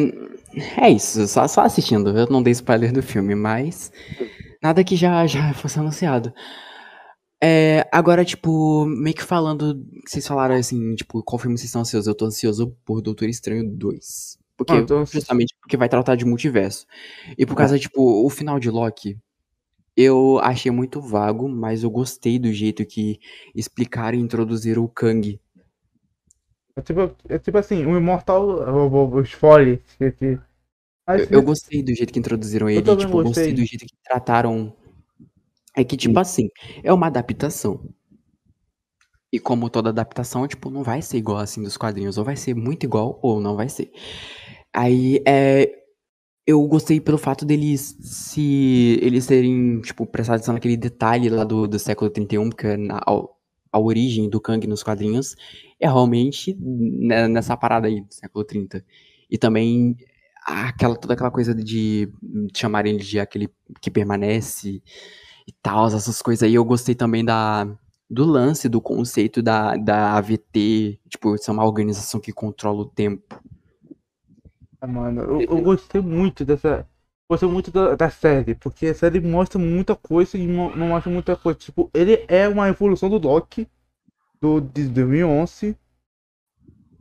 é isso, só, só assistindo. Eu não dei spoiler do filme, mas nada que já, já fosse anunciado. É, agora, tipo, meio que falando, vocês falaram assim, tipo, qual filme vocês estão ansiosos? Eu tô ansioso por Doutor Estranho 2. Porque, Ah, tô justamente porque vai tratar de multiverso. E por causa, tipo, o final de Loki, eu achei muito vago, mas eu gostei do jeito que explicaram e introduziram o Kang. É tipo, é tipo assim, um imortal. O, o, o spoiler, esqueci. Mas, Eu, eu gostei do jeito que introduziram ele, tipo, eu gostei gostei. do jeito que trataram. É que, tipo assim, é uma adaptação. E como toda adaptação, tipo, não vai ser igual assim dos quadrinhos. Ou vai ser muito igual, ou não vai ser. Aí, é. Eu gostei pelo fato deles se. Eles terem, tipo, prestado atenção naquele detalhe lá do, do século 31, porque na, a, a origem do Kang nos quadrinhos é realmente nessa parada aí do século 30. E também aquela, toda aquela coisa de chamar ele de aquele que permanece e tal, essas coisas aí. Eu gostei também da, do lance, do conceito da, da AVT, tipo, ser uma organização que controla o tempo. Ah, mano, eu, eu gostei muito dessa. Gostei muito da, da série, porque a série mostra muita coisa e não mostra muita coisa. Tipo, ele é uma evolução do Loki do, de 2011.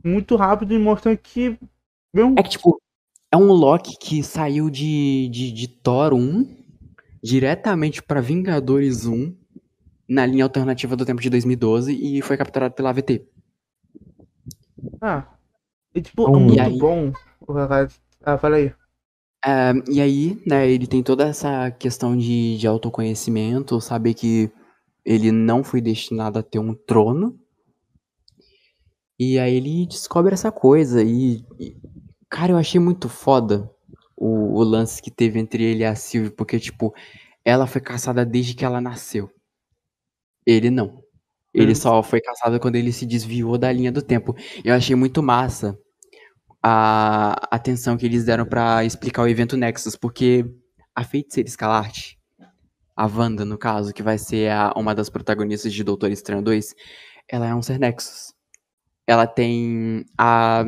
Muito rápido e mostrando que. Meu, É que, tipo, é um Loki que saiu de, de, de Thor 1 diretamente pra Vingadores 1 na linha alternativa do tempo de 2012 e foi capturado pela AVT. ah. E tipo, é Um- muito E aí? bom. o rapaz- Ah, fala aí. É, e aí, né, ele tem toda essa questão de, de autoconhecimento, saber que ele não foi destinado a ter um trono. E aí ele descobre essa coisa. E, e, cara, eu achei muito foda o, o lance que teve entre ele e a Sylvie, porque, tipo, ela foi caçada desde que ela nasceu. Ele não. Ele Hum. só foi caçado quando ele se desviou da linha do tempo. Eu achei muito massa a atenção que eles deram pra explicar o evento Nexus, porque a Feiticeira Escalarte, a Wanda, no caso, que vai ser a- uma das protagonistas de Doutor Estranho 2, ela é um ser Nexus. Ela tem a.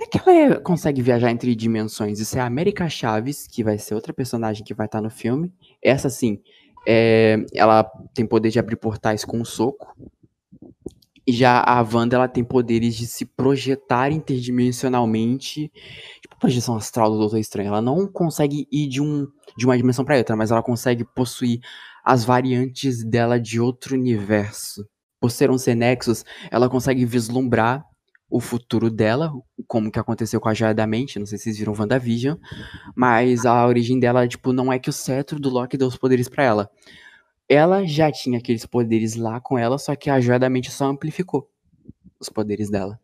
É que ela é- consegue viajar entre dimensões. Isso é a América Chaves, que vai ser outra personagem que vai estar no filme. Essa sim, é, ela tem poder de abrir portais com um soco. E já a Wanda, ela tem poderes de se projetar interdimensionalmente. Tipo, projeção astral do Doutor Estranho. Ela não consegue ir de, um, de uma dimensão para outra, mas ela consegue possuir as variantes dela de outro universo. Por ser um ser Nexus, ela consegue vislumbrar o futuro dela, como que aconteceu com a Joia da Mente, não sei se vocês viram WandaVision, mas a origem dela, tipo, não é que o cetro do Loki deu os poderes pra ela. Ela já tinha aqueles poderes lá com ela, só que a Joia da Mente só amplificou os poderes dela.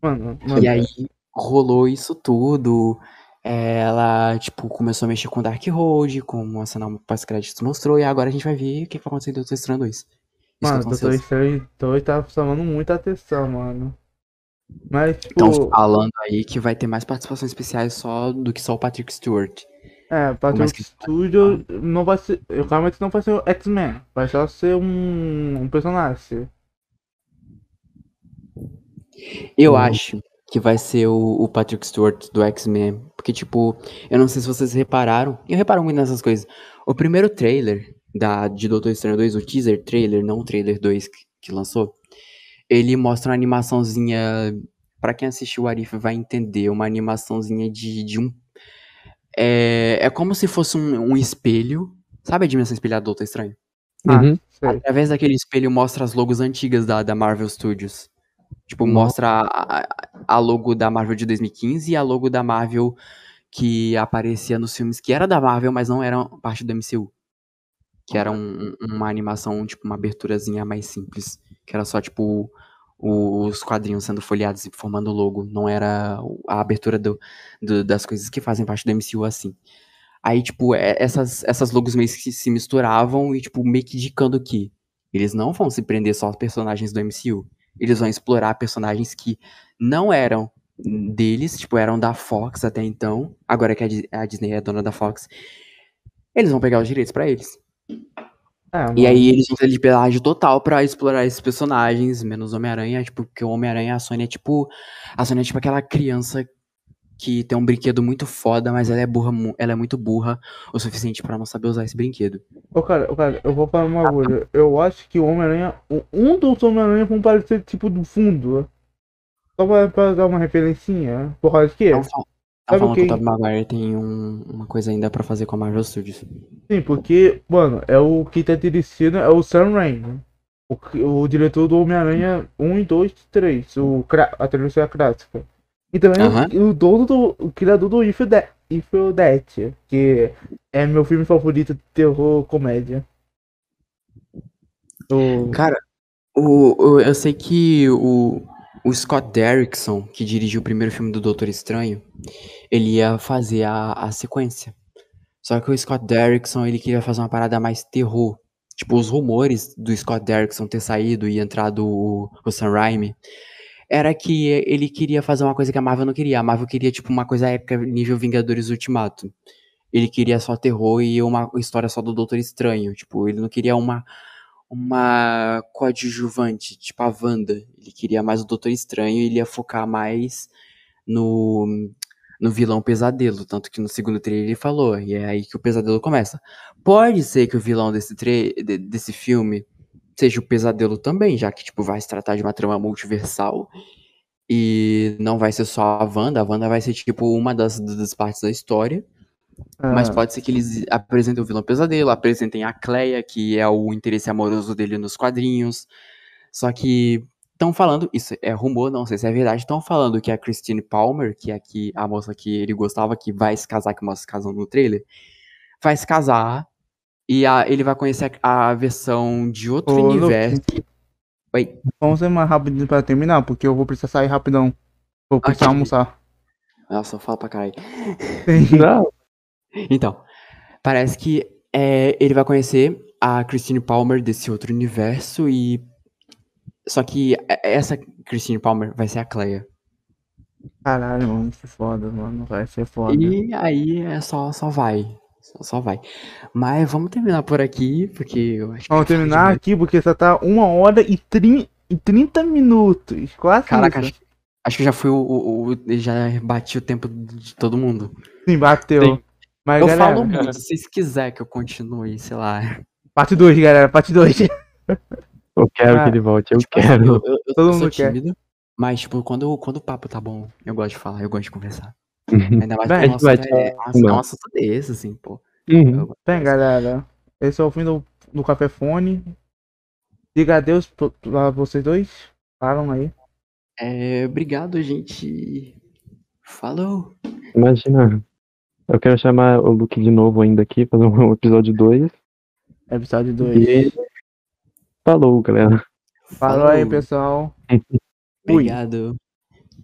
Mano, mano. E aí rolou isso tudo. ela, tipo, começou a mexer com Darkhold, como a cena pós-créditos mostrou, e agora a gente vai ver o que vai acontecer em Doutor Estranho 2. Mano, Doutor. Estranho 2 tá chamando muita atenção, mano. Mas, tipo, Estão falando aí que vai ter mais participações especiais só do que só o Patrick Stewart. é, Patrick Studio não vai ser. Eu realmente não vai ser o X-Men. Vai só ser um, um personagem. Eu Uhum. acho que vai ser o, o Patrick Stewart do X-Men. Porque, tipo, eu não sei se vocês repararam. Eu reparo muito nessas coisas. O primeiro trailer da, de Doutor Estranho 2, o teaser trailer, não o trailer 2 que, que lançou, ele mostra uma animaçãozinha. Pra quem assistiu o Arif vai entender, uma animaçãozinha de, de um. É, é como se fosse um, um espelho. Sabe a dimensão espelhada do Doutor Estranho? Ah, Uhum. sei. Através daquele espelho mostra as logos antigas da, da Marvel Studios. Tipo, Nossa. mostra a- a logo da Marvel de 2015 e a logo da Marvel que aparecia nos filmes que era da Marvel, mas não era parte do MCU. Que era um- um- uma animação, tipo, uma aberturazinha mais simples. Que era só, tipo, os quadrinhos sendo folheados e formando o logo. Não era a abertura do, do- das coisas que fazem parte do MCU assim. Aí, tipo, é- essas, essas logos meio que se misturavam e, tipo, meio que indicando que eles não vão se prender só aos personagens do MCU. Eles vão explorar personagens que não eram deles, tipo, eram da Fox até então. Agora que a Dis- a Disney é dona da Fox. Eles vão pegar os direitos pra eles. É, E aí eles vão ter liberdade total pra explorar esses personagens, menos Homem-Aranha, tipo, porque o Homem-Aranha, a Sony é tipo. A Sony é tipo aquela criança que tem um brinquedo muito foda, mas ela é burra, ela é muito burra o suficiente pra não saber usar esse brinquedo. Ô, cara, ô, cara, eu vou falar uma coisa. Eu acho que o Homem-Aranha. Um dos Homem-Aranha vão parecer tipo do fundo. Só pra, pra dar uma referencinha. Por causa de quê? Não fal- tá falando que quem? o Tobey Maguire tem um- uma coisa ainda pra fazer com a Marvel Studios. Sim, porque, mano, é o que tá dirigindo é o Sam Raimi. O, que- o diretor do Homem-Aranha 1 e 2 e 3. O, a trilogia clássica. E também o- Aham. o, dono do. O criador do If If That, que é meu filme favorito de terror comédia. O, Cara, o, o- eu sei que o, o Scott Derrickson, que dirigiu o primeiro filme do Doutor Estranho, ele ia fazer a, a sequência. Só que o Scott Derrickson, ele queria fazer uma parada mais terror. Tipo, os rumores do Scott Derrickson ter saído e entrado o, o Sam Raimi, era que ele queria fazer uma coisa que a Marvel não queria. A Marvel queria, tipo, uma coisa épica nível Vingadores Ultimato. Ele queria só terror e uma história só do Doutor Estranho. Tipo, ele não queria uma, uma coadjuvante, tipo a Wanda. Ele queria mais o Doutor Estranho e ele ia focar mais no, no vilão pesadelo. Tanto que no segundo trailer ele falou, e é aí que o pesadelo começa. Pode ser que o vilão desse, tre de- desse filme seja o pesadelo também, já que tipo, vai se tratar de uma trama multiversal. E não vai ser só a Wanda, a Wanda vai ser tipo uma das, das partes da história. Mas ah, pode ser que eles apresentem o vilão pesadelo, apresentem a Cleia, que é o interesse amoroso dele nos quadrinhos. Só que estão falando, isso é rumor, não sei se é verdade, estão falando que a Christine Palmer, que é aqui, a moça que ele gostava, que vai se casar, que mostra se casando no trailer, vai se casar e a- ele vai conhecer a, a versão de outro Ô, Luke. universo. Oi. vamos ser mais rápido pra terminar, porque eu vou precisar sair rapidão. Vou precisar Ok. almoçar. Nossa, eu falo pra caralho. Não, Então, parece que é, ele vai conhecer a Christine Palmer desse outro universo e. Só que é- essa Christine Palmer vai ser a Cleia. Caralho, mano, isso é foda, mano. Vai ser foda. E aí é só, só vai. Só, só vai. Mas vamos terminar por aqui, porque eu acho que. Vamos terminar aqui porque só tá uma hora e, trin e 30 minutos. Quase Caraca, acho, acho que já foi o, o, o- Já bati o tempo de todo mundo. Sim, bateu. Sim. Mas, eu galera, falo muito, se vocês quiserem que eu continue, sei lá. parte 2, galera, parte 2. eu quero Ah, que ele volte, eu Tipo assim, quero. eu, eu- eu Todo mundo quer. tímido, mas, tipo, quando, quando o papo tá bom, eu gosto de falar, eu gosto de conversar. Ainda mais Bem, que nosso vai é, é, Não. é um assunto desse, assim, pô. Uhum. Bem, galera, esse é o fim do, do Café Fone. Diga adeus pra vocês dois. Falam aí. É, obrigado, gente. Falou. Imagina. Eu quero chamar o Luke de novo ainda aqui, fazer um episódio 2. Episódio 2. E falou, galera. Falou aí, pessoal. Fui. Obrigado.